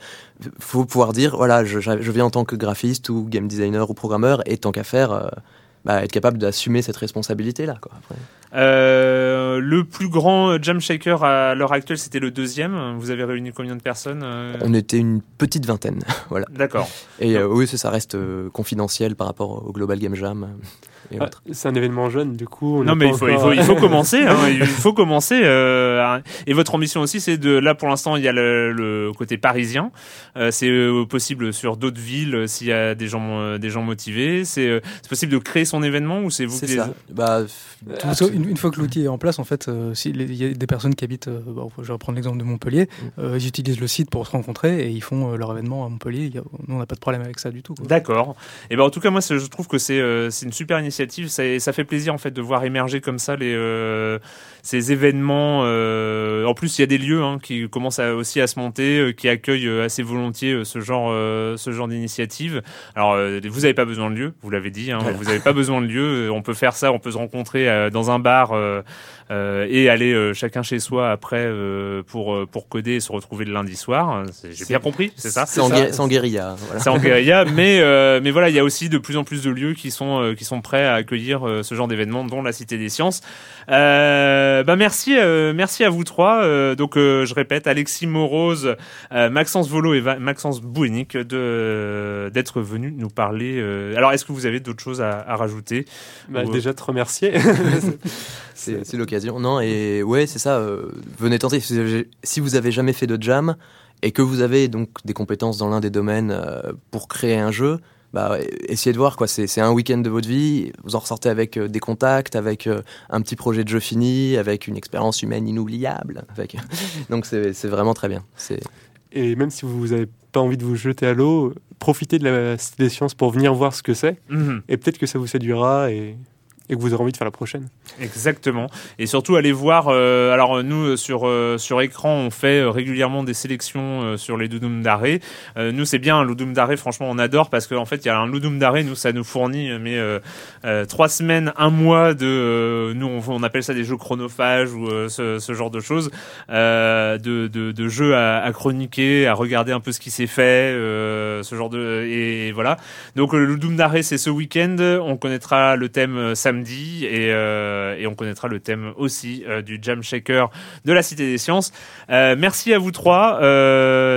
B: faut pouvoir dire, voilà, je, je, viens en tant que graphiste ou game designer ou programmeur, et tant qu'à faire, euh, bah, être capable d'assumer cette responsabilité-là.
A: Le plus grand jam shaker à l'heure actuelle, c'était le deuxième. Vous avez réuni combien de personnes
B: On était une petite vingtaine, voilà.
A: D'accord.
B: Et oui, ça, ça reste confidentiel par rapport au Global Game Jam.
C: Ah, c'est un événement jeune, du coup.
A: non, mais il faut, il faut, il faut, commencer. Hein, il faut commencer. Euh, et votre ambition aussi, c'est de là pour l'instant, il y a le, côté parisien. Euh, c'est euh, possible sur d'autres villes euh, s'il y a des gens, des gens motivés. C'est possible de créer son événement ou c'est vous
B: qui ça. Bah,
D: une, fois que l'outil est en place, en fait, s'il y a des personnes qui habitent, bon, je vais reprendre l'exemple de Montpellier, mm. ils utilisent le site pour se rencontrer et ils font leur événement à Montpellier. nous, on n'a pas de problème avec ça du tout.
A: D'accord. Et ben en tout cas, moi, je trouve que c'est une super initiative ça, fait plaisir en fait de voir émerger comme ça les, euh, ces événements. Euh, en plus, il y a des lieux hein, qui commencent aussi à se monter, euh, qui accueillent assez volontiers ce genre, ce genre d'initiative. Alors, vous n'avez pas besoin de lieu, vous l'avez dit. Hein, vous n'avez pas besoin de lieu. On peut faire ça, on peut se rencontrer dans un bar et aller chacun chez soi après pour pour coder et se retrouver le lundi soir. J'ai bien compris, c'est ça?
B: C'est en, guérilla.
A: C'est en guérilla, mais mais voilà, il y a aussi de plus en plus de lieux qui sont qui sont prêts à accueillir euh, ce genre d'événement, dont la Cité des Sciences. Euh, bah merci, euh, merci à vous trois. donc je répète, Alexis Morose, Maxence Volo et Maxence Bouénic de d'être venus nous parler. alors est-ce que vous avez d'autres choses à, rajouter
C: bah, Déjà te remercier.
B: c'est l'occasion. Non et ouais c'est ça. venez tenter. Si vous, avez, jamais fait de jam et que vous avez donc des compétences dans l'un des domaines pour créer un jeu, bah, essayez de voir quoi. C'est un week-end de votre vie. Vous en ressortez avec euh, des contacts, avec euh, un petit projet de jeu fini, avec une expérience humaine inoubliable. Avec... Donc c'est vraiment très bien.
C: Et même si vous n'avez pas envie de vous jeter à l'eau, profitez de la Cité des Sciences pour venir voir ce que c'est. Mhm. Et peut-être que ça vous séduira et et que vous aurez envie de faire la prochaine.
A: Exactement. Et surtout, allez voir. Euh, alors, nous, sur, euh, sur écran, on fait euh, régulièrement des sélections sur les Doudoum d'arrêt. nous, c'est bien, un Doudoum d'arrêt, franchement, on adore parce qu'en fait, il y a un Doudoum d'arrêt, nous, ça nous fournit mais trois semaines, un mois de. nous, on, appelle ça des jeux chronophages ou ce, genre de choses. de, de, jeux à, chroniquer, à regarder un peu ce qui s'est fait, ce genre de. Et, voilà. Donc, le Doudoum d'arrêt, c'est ce week-end. On connaîtra le thème samedi euh, et, on connaîtra le thème aussi euh, du Jam Shaker de la Cité des Sciences. Euh, merci à vous trois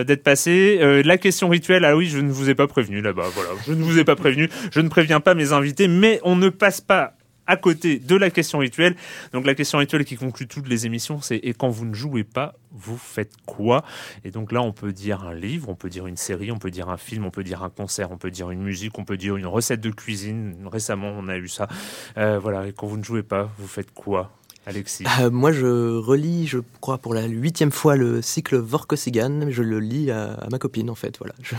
A: d'être passés. la question rituelle, ah oui, je ne vous ai pas prévenu là-bas. Voilà, je ne vous ai pas prévenu. Je ne préviens pas mes invités, mais on ne passe pas à côté de la question rituelle. Donc la question rituelle qui conclut toutes les émissions, c'est et quand vous ne jouez pas, vous faites quoi? Et donc là, on peut dire un livre, on peut dire une série, on peut dire un film, on peut dire un concert, on peut dire une musique, on peut dire une recette de cuisine. Récemment, on a eu ça. Euh, voilà, et quand vous ne jouez pas, vous faites quoi? Alexis
B: Euh, moi, je relis, je crois, pour la huitième fois le cycle Vorkosigan. Je le lis à, à ma copine, en fait. Voilà. Je-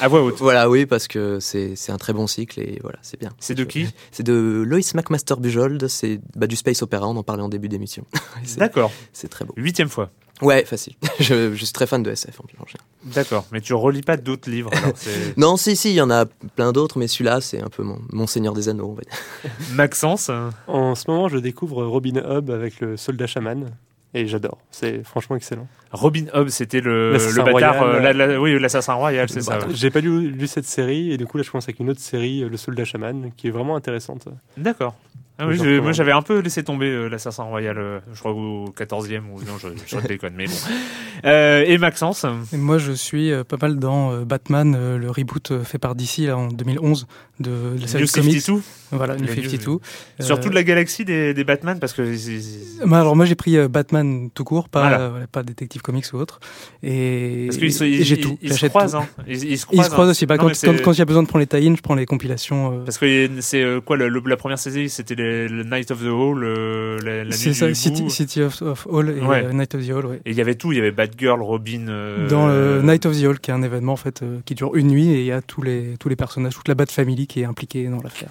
A: À voix haute.
B: voilà, oui, parce que c'est un très bon cycle et voilà, c'est bien.
A: C'est de qui
B: C'est de Lois McMaster Bujold. C'est bah, du space opéra. On en parlait en début d'émission.
A: D'accord.
B: c'est très beau.
A: Huitième fois.
B: Ouais, facile. je, je suis très fan de SF en général.
A: D'accord. Mais tu relis pas d'autres livres alors,
B: Non, si, si, il y en a plein d'autres, mais celui-là, c'est un peu mon, mon Seigneur des Anneaux. on va dire.
A: Maxence euh,
C: En ce moment, je découvre Robin Hood avec le soldat chaman. Et j'adore. C'est franchement excellent.
A: Robin Hood, c'était le,
C: L'assassin
A: le bâtard.
C: royal.
A: euh, la- la- oui, l'assassin royal, c'est ça. ouais.
C: J'ai pas lu, lu cette série et du coup là je commence avec une autre série, euh, Le Soldat Chaman, qui est vraiment intéressante.
A: D'accord. Ah oui,
C: Je
A: moi j'avais un peu laissé tomber euh, l'assassin royal, euh, je crois au 14e ou non, je, je déconne, mais bon. Euh, et Maxence
D: Et moi, je suis euh, pas mal dans euh, Batman, euh, le reboot euh, fait par DC là, en 2011 de, de la série
A: New
D: de comics.
A: 52
D: Voilà, New
A: Le New-
D: 52.
A: Sur
D: Euh,
A: toute la galaxie des, des Batman parce que
D: bah, alors moi j'ai pris euh, Batman tout court, pas,
A: Voilà.
D: euh, pas Détective Comics ou autre. Et, j'ai tout.
A: ils se croisent, hein. Ils, ils se
D: Ils
A: croisent.
D: se croisent
A: hein.
D: aussi. Bah,
A: Non,
D: quand il y a besoin de prendre les tie je prends les compilations. euh,
A: Parce que c'est euh, quoi le, le- la première saison C'était le Night of the Hall, la, la nuit
D: C'est
A: du
D: ça. City, City of, of Hall et
A: Ouais.
D: Night of the Hall. Ouais.
A: Et il y avait tout, il y avait Batgirl, Robin.
D: Dans le Night of the Hall, qui est un événement en fait qui dure une nuit et il y a tous les tous les personnages, toute la Bat Family qui est impliquée dans l'affaire.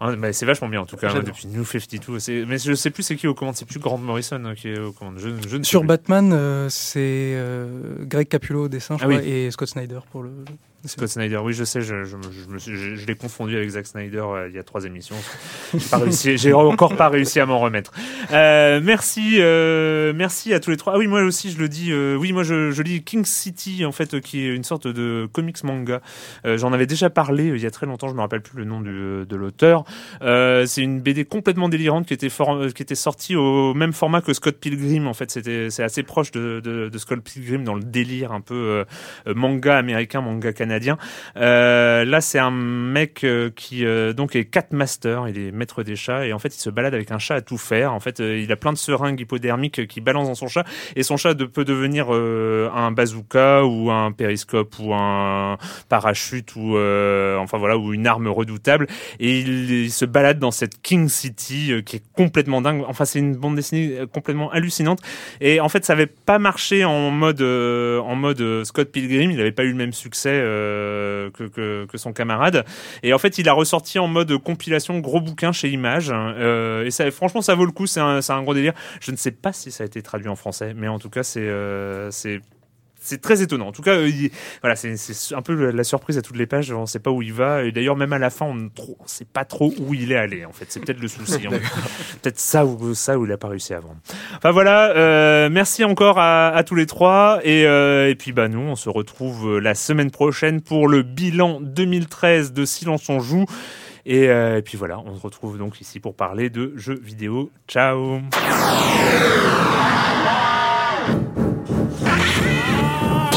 A: Ah, bah, c'est vachement bien en tout cas, depuis New 52. c'est- Mais je sais plus c'est qui aux commandes, c'est plus Grant Morrison euh, qui est aux commandes. Je, je ne sais
D: Sur
A: plus.
D: Batman, euh, c'est euh, Greg Capullo au dessin, je
A: Ah
D: crois,
A: oui.
D: et Scott Snyder pour le.
A: Scott Snyder, oui, je sais, je, je, je, je- l'ai confondu avec Zack Snyder euh, il y a trois émissions. J'ai encore pas réussi à m'en remettre. Euh, merci, euh, merci à tous les trois. Ah oui, moi aussi, je le dis. euh, oui, moi, je, lis King City, en fait, euh, qui est une sorte de comics manga. J'en avais déjà parlé il y a très longtemps. Je me rappelle plus le nom de l'auteur. C'est une BD complètement délirante qui était, qui était sortie au même format que Scott Pilgrim. En fait, c'est assez proche de, de, de Scott Pilgrim dans le délire un peu manga américain, manga canadien. Euh, là, c'est un mec euh, qui euh, donc est cat master, il est maître des chats et en fait, il se balade avec un chat à tout faire. En fait, il a plein de seringues hypodermiques qui balancent dans son chat et son chat peut devenir un bazooka ou un périscope ou un parachute ou enfin voilà ou une arme redoutable et il, se balade dans cette King City qui est complètement dingue. Enfin, c'est une bande dessinée complètement hallucinante et en fait, ça avait pas marché en mode en mode Scott Pilgrim. Il n'avait pas eu le même succès que, que, son camarade. Et en fait, il a ressorti en mode compilation gros bouquin chez Image. Euh, et ça, franchement, ça vaut le coup. C'est un, un gros délire. Je ne sais pas si ça a été traduit en français, mais en tout cas, c'est euh, c'est c'est très étonnant. En tout cas, euh, il- voilà, c'est un peu la surprise à toutes les pages. On ne sait pas où il va. Et d'ailleurs, même à la fin, on ne sait pas trop où il est allé. En fait, c'est peut-être le souci. hein. peut-être ça ou ça où il a pas réussi vendre. Enfin voilà. euh, merci encore à, à tous les trois. Et, euh, et puis bah nous, on se retrouve la semaine prochaine pour le bilan 2013 de Silence on joue. Et, euh, et puis voilà, on se retrouve donc ici pour parler de jeux vidéo. Ciao.
F: Ah!